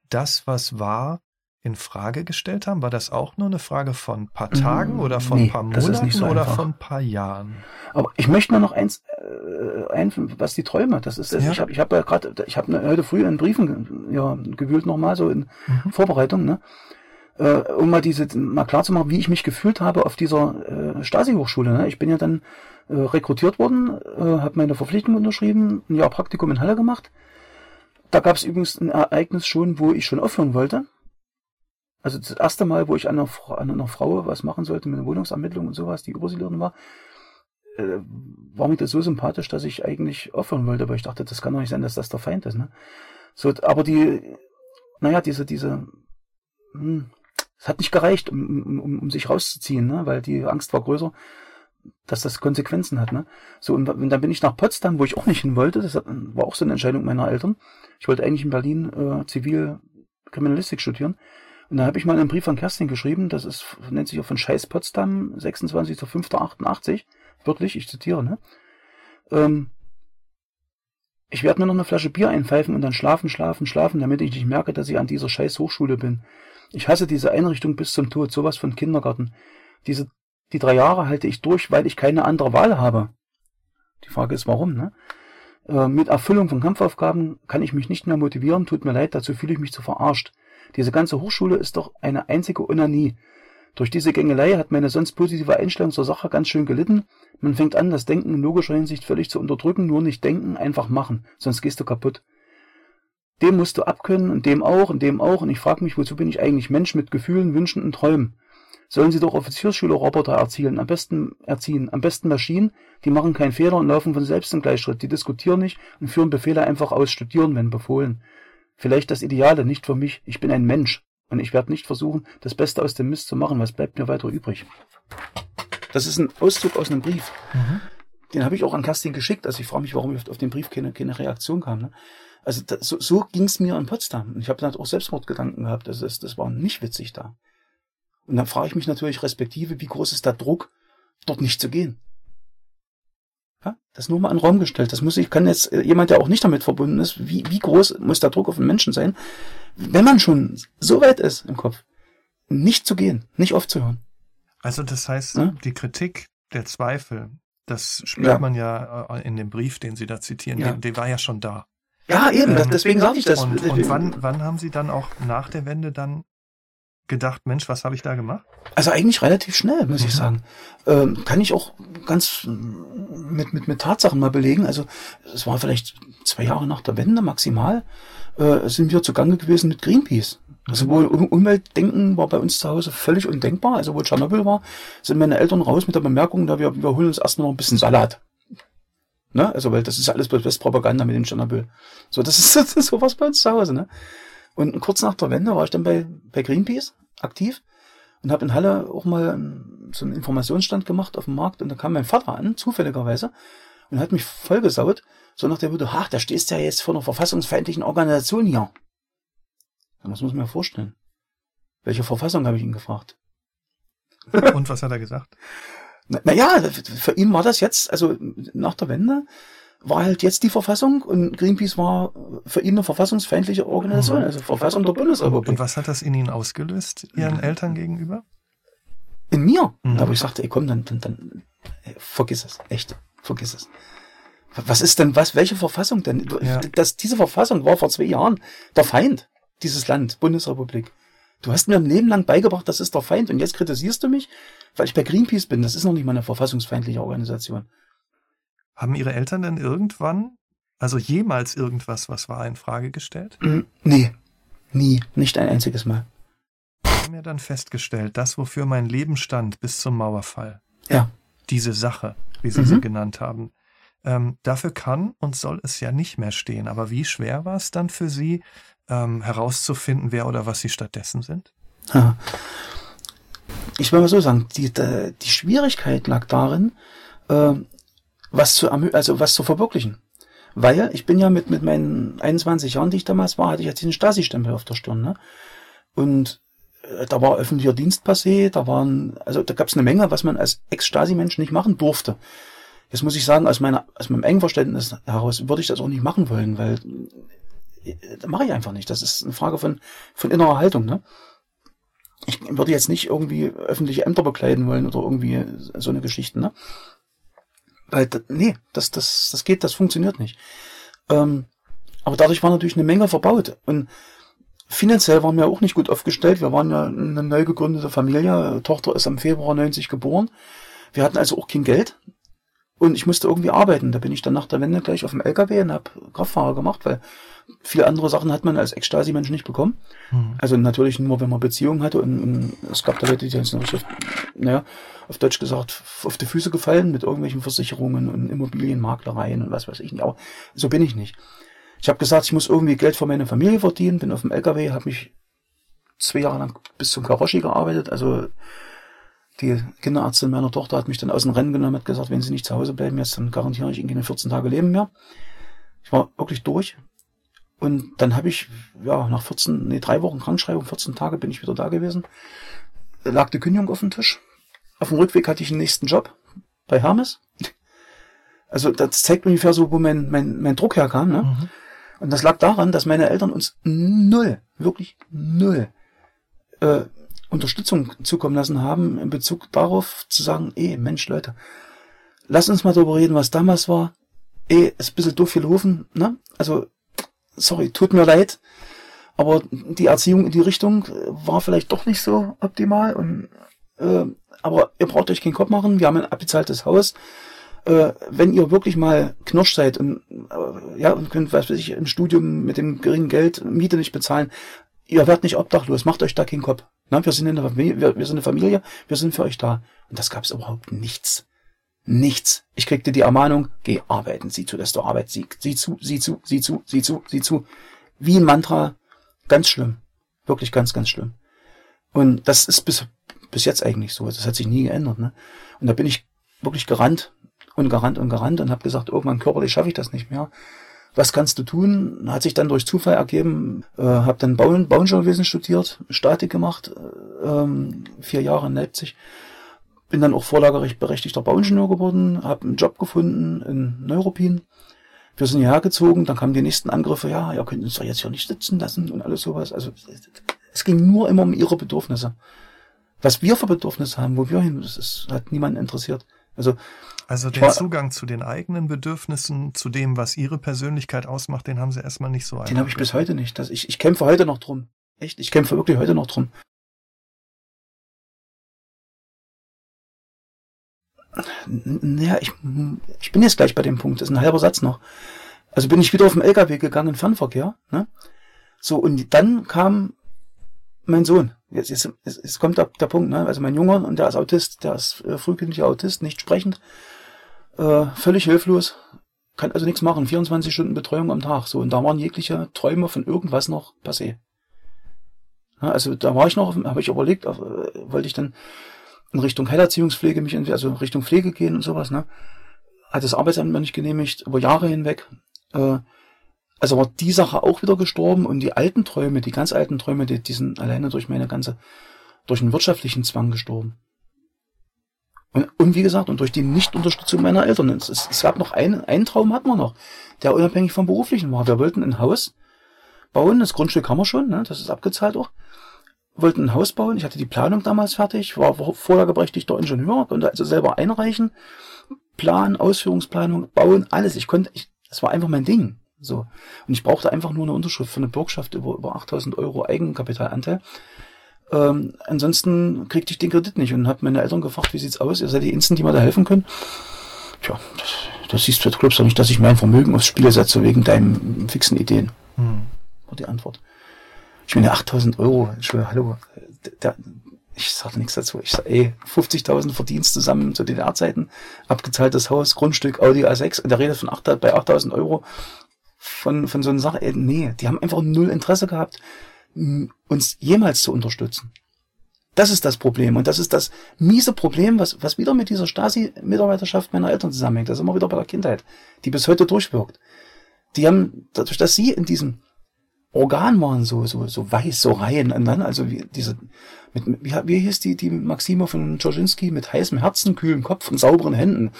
Speaker 1: das, was war, in Frage gestellt haben? War das auch nur eine Frage von ein paar Tagen oder von nee, ein paar Monaten so oder von ein paar Jahren?
Speaker 2: Aber ich möchte nur noch eins äh, ein, was die Träume, das ist, ja. ich habe ich hab ja gerade, ich habe heute früh in Briefen ja, gewühlt nochmal so in mhm. Vorbereitung, ne? Äh, um mal diese mal klar zu machen, wie ich mich gefühlt habe auf dieser äh, Stasi-Hochschule. Ne? Ich bin ja dann äh, rekrutiert worden, äh, habe meine Verpflichtung unterschrieben, ein Jahr Praktikum in Halle gemacht. Da gab es übrigens ein Ereignis schon, wo ich schon aufhören wollte. Also das erste Mal, wo ich an einer, an einer Frau was machen sollte mit einer Wohnungsermittlung und sowas, die Übersiedlerin war, äh, war mir das so sympathisch, dass ich eigentlich aufhören wollte, weil ich dachte, das kann doch nicht sein, dass das der Feind ist. Ne? So, aber die, naja, diese, diese, hm, es hat nicht gereicht, um, um, um sich rauszuziehen, ne? weil die Angst war größer, dass das Konsequenzen hat. Ne? So, und, und dann bin ich nach Potsdam, wo ich auch nicht hin wollte, das war auch so eine Entscheidung meiner Eltern. Ich wollte eigentlich in Berlin äh, Zivilkriminalistik studieren. Und da habe ich mal einen Brief an Kerstin geschrieben, das ist, nennt sich auch von Scheiß Potsdam, 26.05.88, wörtlich, ich zitiere, ne? Ähm, ich werde mir noch eine Flasche Bier einpfeifen und dann schlafen, schlafen, schlafen, damit ich nicht merke, dass ich an dieser scheiß Hochschule bin. Ich hasse diese Einrichtung bis zum Tod, sowas von Kindergarten. Diese, die drei Jahre halte ich durch, weil ich keine andere Wahl habe. Die Frage ist, warum, ne? Äh, mit Erfüllung von Kampfaufgaben kann ich mich nicht mehr motivieren, tut mir leid, dazu fühle ich mich zu verarscht. Diese ganze Hochschule ist doch eine einzige Unanie. Durch diese Gängelei hat meine sonst positive Einstellung zur Sache ganz schön gelitten. Man fängt an, das Denken in logischer Hinsicht völlig zu unterdrücken, nur nicht denken, einfach machen, sonst gehst du kaputt. Dem musst du abkönnen und dem auch und dem auch und ich frage mich, wozu bin ich eigentlich Mensch mit Gefühlen, Wünschen und Träumen? Sollen sie doch Offiziersschüler-Roboter erzielen, am besten erziehen, am besten Maschinen, die machen keinen Fehler und laufen von selbst im Gleichschritt, die diskutieren nicht und führen Befehle einfach aus, studieren, wenn befohlen. Vielleicht das Ideale, nicht für mich. Ich bin ein Mensch. Und ich werde nicht versuchen, das Beste aus dem Mist zu machen. Was bleibt mir weiter übrig? Das ist ein Auszug aus einem Brief. Mhm. Den habe ich auch an Kerstin geschickt. Also ich frage mich, warum auf den Brief keine, keine Reaktion kam. Ne? Also das, so, so ging es mir in Potsdam. Und ich habe dann auch Selbstmordgedanken gehabt. Das, ist, das war nicht witzig da. Und dann frage ich mich natürlich respektive, wie groß ist der Druck, dort nicht zu gehen? Ja, das nur mal in den Raum gestellt. Das muss ich, kann jetzt äh, jemand, der auch nicht damit verbunden ist, wie, wie groß muss der Druck auf den Menschen sein, wenn man schon so weit ist im Kopf, nicht zu gehen, nicht aufzuhören.
Speaker 1: Also das heißt, ja? die Kritik, der Zweifel, das spürt ja. man ja äh, in dem Brief, den Sie da zitieren, ja. der, war ja schon da.
Speaker 2: Ja, eben, ähm, deswegen sage ich das.
Speaker 1: Und, und wann, wann haben Sie dann auch nach der Wende dann gedacht, Mensch, was habe ich da gemacht?
Speaker 2: Also eigentlich relativ schnell, muss mhm. ich sagen. Ähm, kann ich auch ganz mit, mit, mit Tatsachen mal belegen. Also es war vielleicht zwei Jahre nach der Wende maximal, äh, sind wir zugange gewesen mit Greenpeace. Also wo Umweltdenken war bei uns zu Hause völlig undenkbar. Also wo Tschernobyl war, sind meine Eltern raus mit der Bemerkung, da wir, wir holen uns erstmal noch ein bisschen Salat. Ne? Also, weil das ist alles bloß Propaganda mit dem Tschernobyl. So, das ist, [LAUGHS] das ist sowas bei uns zu Hause, ne? Und kurz nach der Wende war ich dann bei, bei Greenpeace aktiv und habe in Halle auch mal so einen Informationsstand gemacht auf dem Markt und da kam mein Vater an, zufälligerweise, und hat mich vollgesaut, so nach der Motto, ach, da stehst du ja jetzt vor einer verfassungsfeindlichen Organisation hier. Das muss man mir vorstellen. Welche Verfassung habe ich ihn gefragt?
Speaker 1: Und was hat er gesagt? [LAUGHS]
Speaker 2: Naja, na für ihn war das jetzt, also nach der Wende, war halt jetzt die Verfassung und Greenpeace war für ihn eine verfassungsfeindliche Organisation, mhm. also Verfassung der Bundesrepublik.
Speaker 1: Und was hat das in Ihnen ausgelöst, Ihren Eltern gegenüber?
Speaker 2: In mir. Mhm. Aber ich sagte, ey, komm, dann, dann, dann ey, vergiss es, echt, vergiss es. Was ist denn, was, welche Verfassung denn? Ja. Das, diese Verfassung war vor zwei Jahren der Feind, dieses Land, Bundesrepublik. Du hast mir ein Leben lang beigebracht, das ist der Feind und jetzt kritisierst du mich, weil ich bei Greenpeace bin. Das ist noch nicht mal eine verfassungsfeindliche Organisation.
Speaker 1: Haben Ihre Eltern denn irgendwann, also jemals irgendwas, was war, in Frage gestellt?
Speaker 2: Mm, nee, nie, nicht ein einziges Mal.
Speaker 1: Wir haben ja dann festgestellt, das, wofür mein Leben stand bis zum Mauerfall.
Speaker 2: Ja.
Speaker 1: Diese Sache, wie Sie mhm. sie genannt haben. Ähm, dafür kann und soll es ja nicht mehr stehen. Aber wie schwer war es dann für Sie, ähm, herauszufinden, wer oder was Sie stattdessen sind? Ja.
Speaker 2: Ich will mal so sagen, die, die Schwierigkeit lag darin, äh, was zu, also was zu verwirklichen. Weil ich bin ja mit, mit meinen 21 Jahren, die ich damals war, hatte ich jetzt diesen Stasi-Stempel auf der Stirn. Ne? Und äh, da war öffentlicher Dienst passé, da waren, also da gab es eine Menge, was man als Ex-Stasi-Mensch nicht machen durfte. Jetzt muss ich sagen, aus meiner, aus meinem engen Verständnis heraus würde ich das auch nicht machen wollen, weil äh, mache ich einfach nicht. Das ist eine Frage von, von innerer Haltung, ne? Ich würde jetzt nicht irgendwie öffentliche Ämter bekleiden wollen oder irgendwie so eine Geschichte, ne? Weil, nee, das, das, das geht, das funktioniert nicht. Ähm, aber dadurch war natürlich eine Menge verbaut. Und finanziell waren wir auch nicht gut aufgestellt. Wir waren ja eine neu gegründete Familie. Tochter ist am Februar 90 geboren. Wir hatten also auch kein Geld. Und ich musste irgendwie arbeiten. Da bin ich dann nach der Wende gleich auf dem LKW und habe Kraftfahrer gemacht, weil viele andere Sachen hat man als Ekstasi-Mensch nicht bekommen. Mhm. Also natürlich nur, wenn man Beziehungen hatte und, und es gab da Leute, die sind auf, naja, auf Deutsch gesagt, auf die Füße gefallen mit irgendwelchen Versicherungen und Immobilienmaklereien und was weiß ich nicht. Aber so bin ich nicht. Ich habe gesagt, ich muss irgendwie Geld für meine Familie verdienen, bin auf dem LKW, habe mich zwei Jahre lang bis zum Karoshi gearbeitet, also die Kinderärztin meiner Tochter hat mich dann aus dem Rennen genommen, hat gesagt, wenn sie nicht zu Hause bleiben jetzt, dann garantiere ich ihnen keine 14 Tage Leben mehr. Ich war wirklich durch. Und dann habe ich, ja, nach 14, nee, drei Wochen Krankschreibung, 14 Tage bin ich wieder da gewesen. Da lag die Kündigung auf dem Tisch. Auf dem Rückweg hatte ich einen nächsten Job bei Hermes. Also das zeigt ungefähr so, wo mein, mein, mein Druck herkam. Ne? Mhm. Und das lag daran, dass meine Eltern uns null, wirklich null äh, Unterstützung zukommen lassen haben in Bezug darauf zu sagen, eh, Mensch, Leute, lass uns mal darüber reden, was damals war. Eh, ist ein bisschen doof gelaufen, ne? Also, sorry, tut mir leid, aber die Erziehung in die Richtung war vielleicht doch nicht so optimal und äh, aber ihr braucht euch keinen Kopf machen, wir haben ein abbezahltes Haus. Äh, wenn ihr wirklich mal knirsch seid und äh, ja und könnt, was weiß ich, im Studium mit dem geringen Geld Miete nicht bezahlen, ihr werdet nicht obdachlos, macht euch da keinen Kopf. Na, wir sind in der Familie, wir, wir sind eine Familie, wir sind für euch da. Und das gab es überhaupt nichts. Nichts. Ich kriegte die Ermahnung, geh arbeiten, sieh zu, dass du Arbeit sieg. Sieh zu, sieh zu, sieh zu, sieh zu, sieh zu. Wie ein Mantra. Ganz schlimm. Wirklich ganz, ganz schlimm. Und das ist bis, bis jetzt eigentlich so. Das hat sich nie geändert. Ne? Und da bin ich wirklich gerannt und gerannt und gerannt und habe gesagt, irgendwann körperlich schaffe ich das nicht mehr was kannst du tun? Hat sich dann durch Zufall ergeben, äh, habe dann Bau Bauingenieurwesen studiert, Statik gemacht, äh, vier Jahre in Leipzig. Bin dann auch vorlagerecht berechtigter Bauingenieur geworden, habe einen Job gefunden in Neuruppin. Wir sind hierher gezogen, dann kamen die nächsten Angriffe, ja, ihr könnt uns doch jetzt hier nicht sitzen lassen und alles sowas. Also es ging nur immer um ihre Bedürfnisse. Was wir für Bedürfnisse haben, wo wir hin, das ist, hat niemanden interessiert. Also
Speaker 1: also den Zugang zu den eigenen Bedürfnissen, zu dem, was ihre Persönlichkeit ausmacht, den haben sie erstmal nicht so.
Speaker 2: Den habe ich bis heute nicht. Das, ich, ich kämpfe heute noch drum. Echt, ich kämpfe wirklich heute noch drum. Naja, ich, ich bin jetzt gleich bei dem Punkt. Das ist ein halber Satz noch. Also bin ich wieder auf dem LKW gegangen, Fernverkehr. Ne? So, und dann kam mein Sohn. Jetzt, jetzt, jetzt kommt der, der Punkt, ne? Also mein Junge, und der ist Autist, der ist äh, frühkindlicher Autist, nicht sprechend äh, völlig hilflos. kann also nichts machen, 24 Stunden Betreuung am Tag, so, und da waren jegliche Träume von irgendwas noch passé. Ja, also da war ich noch, habe ich überlegt, äh, wollte ich dann in Richtung Heilerziehungspflege mich, also Richtung Pflege gehen und sowas, ne? Hat das Arbeitsamt mir nicht genehmigt, über Jahre hinweg. Äh, also war die Sache auch wieder gestorben und die alten Träume, die ganz alten Träume, die, die sind alleine durch meine ganze, durch einen wirtschaftlichen Zwang gestorben. Und, und wie gesagt, und durch die Nichtunterstützung meiner Eltern. Es, es, es gab noch einen, einen Traum hatten wir noch, der unabhängig vom Beruflichen war. Wir wollten ein Haus bauen, das Grundstück haben wir schon, ne, das ist abgezahlt auch. Wollten ein Haus bauen, ich hatte die Planung damals fertig, war vorlageberechtigter Ingenieur, konnte also selber einreichen. Plan, Ausführungsplanung, bauen, alles. Ich konnte, ich, das war einfach mein Ding. So. Und ich brauchte einfach nur eine Unterschrift von der Bürgschaft über, über 8000 Euro Eigenkapitalanteil. Ähm, ansonsten kriegte ich den Kredit nicht und habe meine Eltern gefragt, wie sieht's aus? Ihr seid die Instant, die mir da helfen können. Tja, das, das siehst du, du glaubst doch nicht, dass ich mein Vermögen aufs Spiel setze wegen deinen fixen Ideen. Hm. War die Antwort. Ich meine, 8000 Euro, ich schwöre, hallo, der, ich sage nichts dazu. Ich sage, ey, 50.000 Verdienst zusammen zu DDR-Zeiten, abgezahltes Haus, Grundstück, Audi A6, und der redet von 8, bei 8.000 Euro von, von so einer Sache. Ey, nee, die haben einfach null Interesse gehabt, uns jemals zu unterstützen. Das ist das Problem. Und das ist das miese Problem, was, was wieder mit dieser Stasi-Mitarbeiterschaft meiner Eltern zusammenhängt. Das ist immer wieder bei der Kindheit, die bis heute durchwirkt. Die haben, dadurch, dass sie in diesem Organ waren, so, so, so weiß, so rein, und dann, also wie, diese, mit, wie, wie hieß die, die Maxime von Dzerzhinsky mit heißem Herzen, kühlem Kopf und sauberen Händen.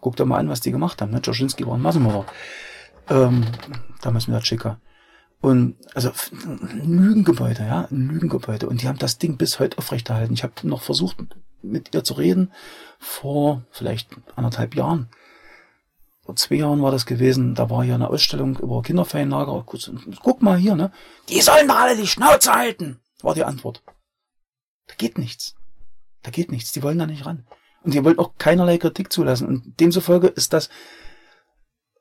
Speaker 2: Guck doch mal an, was die gemacht haben, ne? Dzerzhinsky war ein Massenmörder. Ähm, damals mit der Chica. Und also Lügengebäude, ja, Lügengebäude. Und die haben das Ding bis heute aufrechterhalten. Ich habe noch versucht, mit ihr zu reden, vor vielleicht anderthalb Jahren. Vor zwei Jahren war das gewesen, da war hier eine Ausstellung über Kinderferienlager. Guck mal hier, ne? Die sollen doch alle die Schnauze halten, war die Antwort. Da geht nichts. Da geht nichts. Die wollen da nicht ran. Und die wollen auch keinerlei Kritik zulassen. Und demzufolge ist das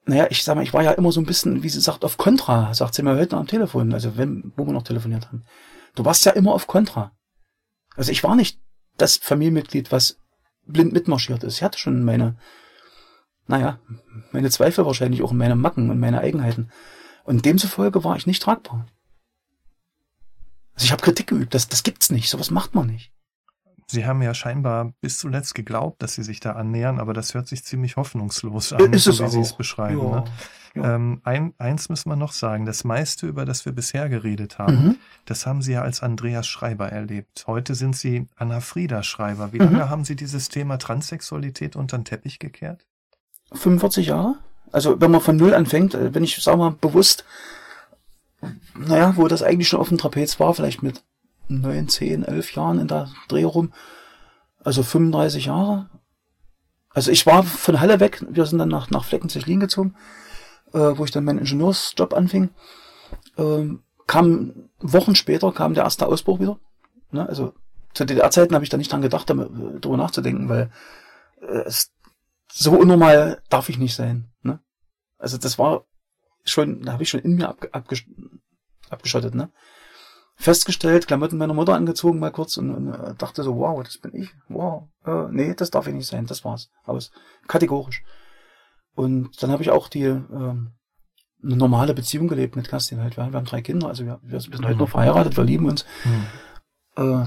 Speaker 2: naja, ich sag mal, ich war ja immer so ein bisschen, wie sie sagt, auf Kontra, sagt sie mir heute am Telefon, also wenn, wo wir noch telefoniert haben. Du warst ja immer auf Kontra. Also ich war nicht das Familienmitglied, was blind mitmarschiert ist. Ich hatte schon meine, naja, meine Zweifel wahrscheinlich auch, meine Macken und meine Eigenheiten. Und demzufolge war ich nicht tragbar. Also ich habe Kritik geübt, das, das gibt's nicht, sowas macht man nicht.
Speaker 1: Sie haben ja scheinbar bis zuletzt geglaubt, dass Sie sich da annähern, aber das hört sich ziemlich hoffnungslos an,
Speaker 2: ist
Speaker 1: so
Speaker 2: wie
Speaker 1: Sie es beschreiben. Ja, ne? ja. Ähm, ein, eins müssen wir noch sagen, das meiste, über das wir bisher geredet haben, mhm. das haben Sie ja als Andreas Schreiber erlebt. Heute sind Sie Anna Frieda Schreiber. Wie mhm. lange haben Sie dieses Thema Transsexualität unter den Teppich gekehrt?
Speaker 2: 45 Jahre. Also wenn man von Null anfängt, äh, wenn ich, sag mal, bewusst, naja, wo das eigentlich schon auf dem Trapez war, vielleicht mit neun, zehn, elf Jahren in der Dreh rum. Also 35 Jahre. Also ich war von Halle weg. Wir sind dann nach, nach Fleckenzechlin gezogen, äh, wo ich dann meinen Ingenieursjob anfing. Ähm, kam Wochen später kam der erste Ausbruch wieder. Ne? Also zu DDR-Zeiten habe ich da nicht dran gedacht, darüber nachzudenken, weil äh, es, so unnormal darf ich nicht sein. Ne? Also das war schon, da habe ich schon in mir abge, abgesch, abgeschottet. Ne? festgestellt, Klamotten meiner Mutter angezogen mal kurz und, und äh, dachte so, wow, das bin ich. Wow, äh, nee, das darf ich nicht sein, das war's. Aus. Kategorisch. Und dann habe ich auch die ähm, eine normale Beziehung gelebt mit Kerstin halt. Wir, wir haben drei Kinder, also wir, wir sind halt noch verheiratet, wir lieben uns. Mhm. Äh,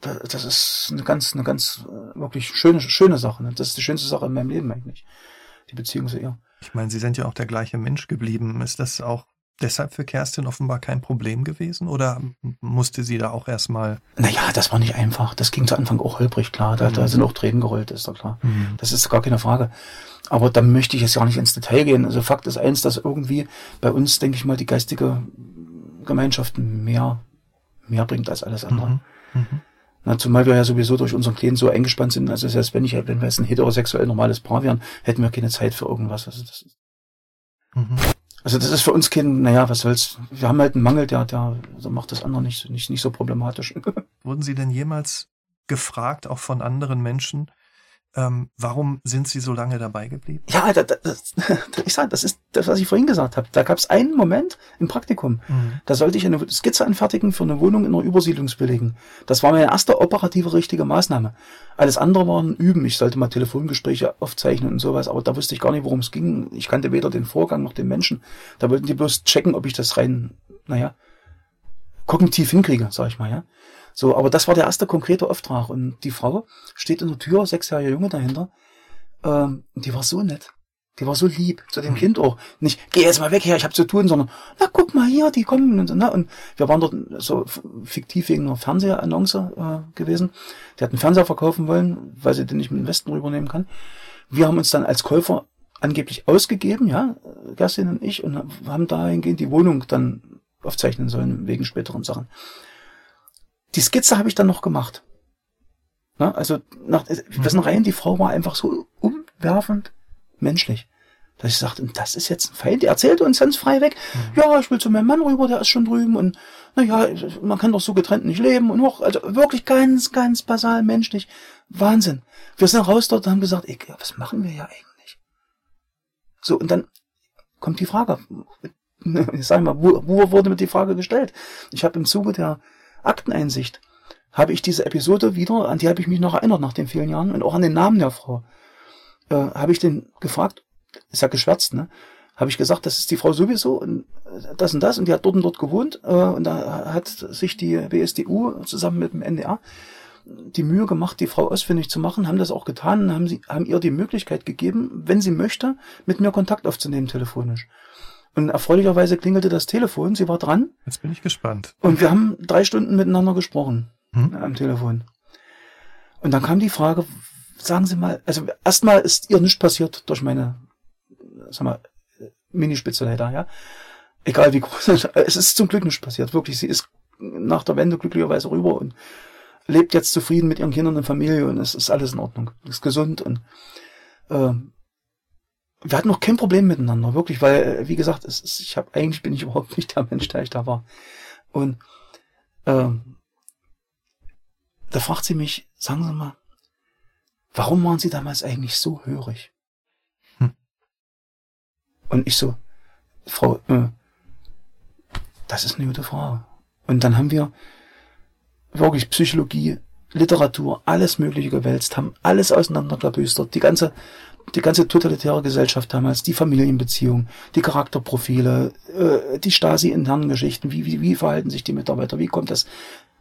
Speaker 2: das ist eine ganz, eine ganz äh, wirklich schöne, schöne Sache. Ne? Das ist die schönste Sache in meinem Leben eigentlich. Die Beziehung zu ihr.
Speaker 1: Ich meine, Sie sind ja auch der gleiche Mensch geblieben. Ist das auch deshalb für Kerstin offenbar kein Problem gewesen oder musste sie da auch erstmal?
Speaker 2: Naja, das war nicht einfach. Das ging zu Anfang auch holprig, klar. Da, mhm. da sind auch Tränen gerollt, ist doch klar. Mhm. Das ist gar keine Frage. Aber da möchte ich jetzt gar nicht ins Detail gehen. Also Fakt ist eins, dass irgendwie bei uns, denke ich mal, die geistige Gemeinschaft mehr, mehr bringt als alles andere. Mhm. Na, zumal wir ja sowieso durch unseren Kleinen so eingespannt sind. Also selbst wenn ich, wenn wir jetzt ein heterosexuell normales Paar wären, hätten wir keine Zeit für irgendwas. Also das ist mhm. Also das ist für uns kein, naja, was soll's. Wir haben halt einen Mangel, der, der macht das andere nicht, nicht, nicht so problematisch. [LAUGHS]
Speaker 1: Wurden Sie denn jemals gefragt, auch von anderen Menschen, Ähm, warum sind Sie so lange dabei geblieben?
Speaker 2: Ja, das, [LAUGHS] das, ich sage, das ist das, was ich vorhin gesagt habe. Da gab es einen Moment im Praktikum. Mhm. Da sollte ich eine Skizze anfertigen für eine Wohnung in einer Übersiedlungsbilligung. Das war meine erste operative richtige Maßnahme. Alles andere waren Üben. Ich sollte mal Telefongespräche aufzeichnen und sowas, aber da wusste ich gar nicht, worum es ging. Ich kannte weder den Vorgang noch den Menschen. Da wollten die bloß checken, ob ich das rein, naja, kognitiv hinkriege, sag ich mal, ja. So, aber das war der erste konkrete Auftrag. Und die Frau steht in der Tür, sechsjährige Junge dahinter. Ähm, die war so nett. Die war so lieb zu dem mhm. Kind auch. Nicht, geh jetzt mal weg her, ich hab zu tun, sondern, na guck mal hier, die kommen. Und, ne? und wir waren dort so fiktiv wegen einer Fernsehannonce äh, gewesen. Die hat einen Fernseher verkaufen wollen, weil sie den nicht mit dem Westen rübernehmen kann. Wir haben uns dann als Käufer angeblich ausgegeben, ja, Kerstin und ich, und haben dahingehend die Wohnung dann aufzeichnen sollen, wegen späteren Sachen. Die Skizze habe ich dann noch gemacht. Na, also nach, wir sind rein, die Frau war einfach so umwerfend menschlich. Dass ich sagte, das ist jetzt ein Fall, die erzählte uns ganz frei weg, mhm. ja, ich will zu meinem Mann rüber, der ist schon drüben und naja, man kann doch so getrennt nicht leben und auch, also wirklich ganz, ganz basal menschlich. Wahnsinn. Wir sind raus dort und haben gesagt, ey, was machen wir ja eigentlich? So, und dann kommt die Frage, [LAUGHS] ich sag mal, wo, wo wurde mir die Frage gestellt? Ich habe im Zuge der Akteneinsicht habe ich diese Episode wieder, an die habe ich mich noch erinnert nach den vielen Jahren und auch an den Namen der Frau. Äh, habe ich den gefragt, ist ja geschwärzt, ne? Habe ich gesagt, das ist die Frau sowieso und äh, das und das und die hat dort und dort gewohnt äh, und da hat sich die BSDU zusammen mit dem NDR die Mühe gemacht, die Frau ausfindig zu machen, haben das auch getan, haben sie haben ihr die Möglichkeit gegeben, wenn sie möchte, mit mir Kontakt aufzunehmen telefonisch. Und erfreulicherweise klingelte das Telefon, sie war dran.
Speaker 1: Jetzt bin ich gespannt.
Speaker 2: Und wir haben drei Stunden miteinander gesprochen hm? am Telefon. Und dann kam die Frage, sagen Sie mal, also erstmal ist ihr nichts passiert durch meine, sag mal, Minispitzelei da, ja. Egal wie groß, [LAUGHS] es ist zum Glück nichts passiert, wirklich. Sie ist nach der Wende glücklicherweise rüber und lebt jetzt zufrieden mit ihren Kindern und Familie und es ist alles in Ordnung. Ist gesund und äh, wir hatten noch kein Problem miteinander, wirklich, weil, äh, wie gesagt, es ist, ich habe eigentlich bin ich überhaupt nicht der Mensch, der ich da war. Und ähm, da fragt sie mich, sagen Sie mal, warum waren Sie damals eigentlich so hörig? Hm. Und ich so, Frau, äh, das ist eine gute Frage. Und dann haben wir wirklich Psychologie, Literatur, alles Mögliche gewälzt, haben alles auseinanderklabüstert, die ganze die ganze totalitäre Gesellschaft damals, die Familienbeziehung, die Charakterprofile, äh, die Stasi-internen Geschichten, wie, wie, wie verhalten sich die Mitarbeiter, wie kommt das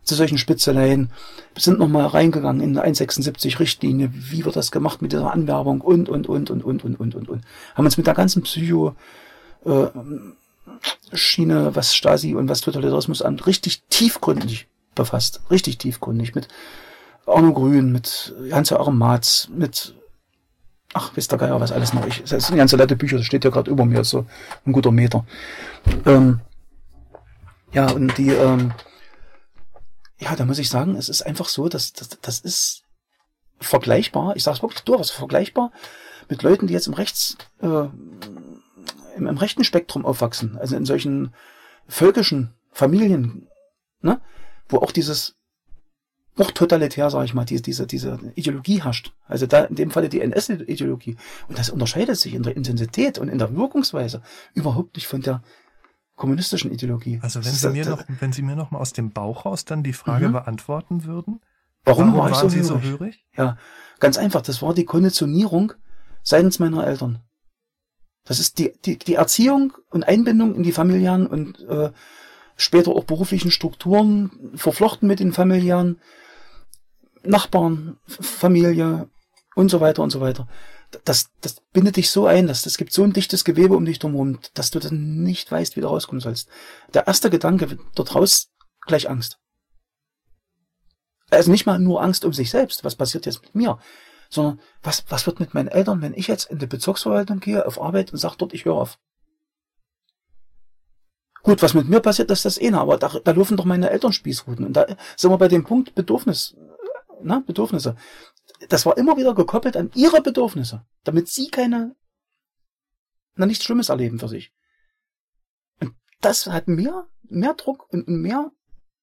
Speaker 2: zu solchen Spitzeleien, wir sind nochmal reingegangen in eine 176 Richtlinie, wie wird das gemacht mit dieser Anwerbung und, und, und, und, und, und, und, und, und. Haben uns mit der ganzen Psycho, äh, Schiene, was Stasi und was Totalitarismus an, richtig tiefgründig befasst. Richtig tiefgründig. Mit Arno Grün, mit Hans-Joachim Marz, mit ach, wisst der Geier, was alles noch. Ich, das sind ganze nette Bücher, das steht ja gerade über mir, so ein guter Meter. Ähm, ja, und die, ähm, ja, da muss ich sagen, es ist einfach so, dass das, das ist vergleichbar, ich sage es wirklich durchaus vergleichbar mit Leuten, die jetzt im Rechts, äh, im, im rechten Spektrum aufwachsen, also in solchen völkischen Familien, ne, wo auch dieses noch totalitär, sage ich mal, diese, diese, diese Ideologie herrscht. Also da in dem Falle die NS-Ideologie. Und das unterscheidet sich in der Intensität und in der Wirkungsweise überhaupt nicht von der kommunistischen Ideologie.
Speaker 1: Also wenn Sie mir noch, wenn Sie mir noch mal aus dem Bauch raus dann die Frage mhm. beantworten würden,
Speaker 2: warum, warum war ich so Sie so hörig? Ja, ganz einfach. Das war die Konditionierung seitens meiner Eltern. Das ist die, die, die Erziehung und Einbindung in die familiären und äh, später auch beruflichen Strukturen, verflochten mit den familiären Nachbarn, Familie und so weiter und so weiter. Das, das bindet dich so ein, dass das gibt so ein dichtes Gewebe um dich drumherum, dass du dann nicht weißt, wie du rauskommen sollst. Der erste Gedanke dort raus, gleich Angst. Also nicht mal nur Angst um sich selbst, was passiert jetzt mit mir, sondern was, was wird mit meinen Eltern, wenn ich jetzt in die Bezirksverwaltung gehe, auf Arbeit und sage dort, ich höre auf. Gut, was mit mir passiert, das ist das eine, aber da, da laufen doch meine Eltern Spießruten. Und da sind wir bei dem Punkt Bedürfnis, na, Bedürfnisse. Das war immer wieder gekoppelt an ihre Bedürfnisse, damit sie keine, na, nichts Schlimmes erleben für sich. Und das hat mehr, mehr Druck und mehr,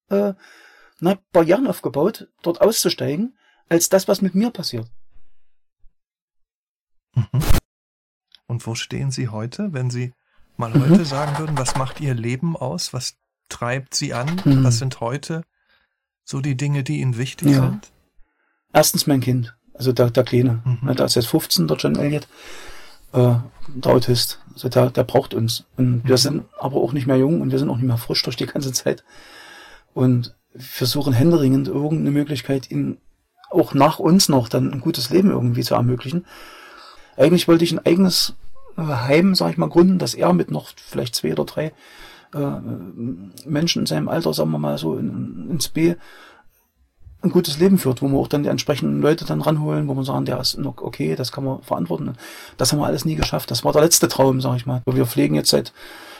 Speaker 2: äh, na, Barrieren aufgebaut, dort auszusteigen, als das, was mit mir passiert.
Speaker 1: Mhm. Und wo stehen Sie heute, wenn Sie mal mhm. heute sagen würden, was macht Ihr Leben aus? Was treibt Sie an? Mhm. Was sind heute so die Dinge, die Ihnen wichtig ja. sind?
Speaker 2: Erstens mein Kind, also der, der Kleine. Mhm. Der ist jetzt 15, der John Elliott, äh, der Autist. Also der, der braucht uns. Und wir mhm. sind aber auch nicht mehr jung und wir sind auch nicht mehr frisch durch die ganze Zeit. Und versuchen händeringend irgendeine Möglichkeit, ihn auch nach uns noch dann ein gutes Leben irgendwie zu ermöglichen. Eigentlich wollte ich ein eigenes äh, Heim, sag ich mal, gründen, dass er mit noch vielleicht zwei oder drei äh, Menschen in seinem Alter, sagen wir mal so, in, ins B ein gutes Leben führt, wo wir auch dann die entsprechenden Leute dann ranholen, wo wir sagen, der ist noch okay, das kann man verantworten. Das haben wir alles nie geschafft. Das war der letzte Traum, sag ich mal. Wir pflegen jetzt seit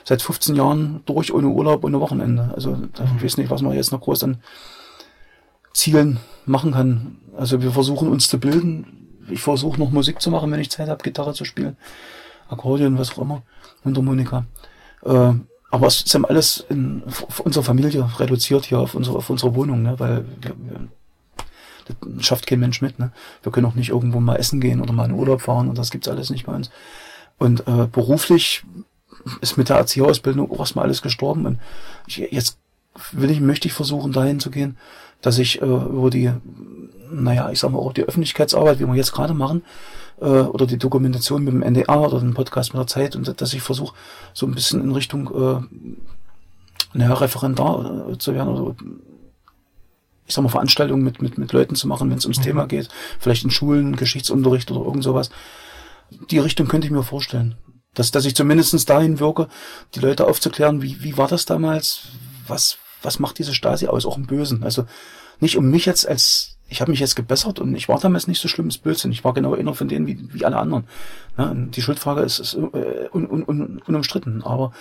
Speaker 2: seit 15 Jahren durch ohne Urlaub, ohne Wochenende. Also ich weiß nicht, was man jetzt noch groß an Zielen machen kann. Also wir versuchen uns zu bilden. Ich versuche noch Musik zu machen, wenn ich Zeit habe, Gitarre zu spielen, Akkordeon, was auch immer, Mundharmonika. Äh, aber es ist alles in auf unsere Familie reduziert hier, auf unsere, auf unsere Wohnung, ne? weil wir, wir, das schafft kein Mensch mit. Ne? Wir können auch nicht irgendwo mal essen gehen oder mal in Urlaub fahren und das gibt's alles nicht bei uns. Und äh, beruflich ist mit der Erzieherausbildung auch erstmal alles gestorben. Und ich, jetzt will ich, möchte ich versuchen, dahin zu gehen, dass ich äh, über die, naja, ich sag mal auch die Öffentlichkeitsarbeit, wie wir jetzt gerade machen, äh, oder die Dokumentation mit dem NDR oder den Podcast mit der Zeit und dass ich versuche, so ein bisschen in Richtung äh, naja, Referendar äh, zu werden oder ich sag mal, Veranstaltungen mit, mit, mit Leuten zu machen, wenn es ums mhm. Thema geht. Vielleicht in Schulen, Geschichtsunterricht oder irgend sowas. Die Richtung könnte ich mir vorstellen. Dass, dass ich zumindestens dahin wirke, die Leute aufzuklären, wie, wie war das damals? Was, was macht diese Stasi aus? Auch im Bösen. Also nicht um mich jetzt als ich habe mich jetzt gebessert und ich war damals nicht so schlimm schlimmes Blödsinn. Ich war genau einer von denen wie, wie alle anderen. Ja, die Schuldfrage ist, ist äh, un, un, un, unumstritten. Aber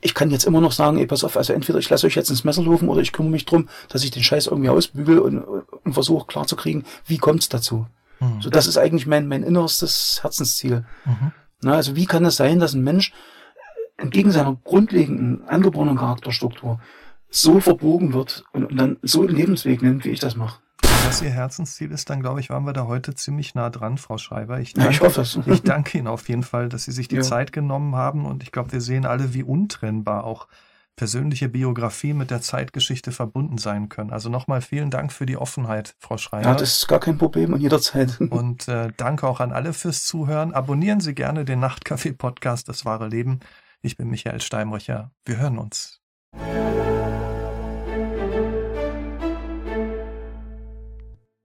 Speaker 2: ich kann jetzt immer noch sagen, ey, pass auf, also entweder ich lasse euch jetzt ins Messer laufen oder ich kümmere mich drum, dass ich den Scheiß irgendwie ausbügel und, und versuche klarzukriegen, wie kommt's dazu. Mhm. So, das ist eigentlich mein, mein innerstes Herzensziel. Mhm. Na, also wie kann es sein, dass ein Mensch entgegen seiner grundlegenden angeborenen Charakterstruktur so verbogen wird und, und dann so einen Lebensweg nimmt, wie ich das mache
Speaker 1: das Ihr Herzensziel ist, dann glaube ich, waren wir da heute ziemlich nah dran, Frau Schreiber.
Speaker 2: Ich danke, ja, ich hoffe es.
Speaker 1: Ich danke Ihnen auf jeden Fall, dass Sie sich die ja. Zeit genommen haben und ich glaube, wir sehen alle, wie untrennbar auch persönliche Biografie mit der Zeitgeschichte verbunden sein können. Also nochmal vielen Dank für die Offenheit, Frau Schreiber.
Speaker 2: Ja, das ist gar kein Problem und jederzeit. [LAUGHS]
Speaker 1: Und äh, danke auch an alle fürs Zuhören. Abonnieren Sie gerne den Nachtcafé-Podcast Das wahre Leben. Ich bin Michael Steinbrücher. Wir hören uns.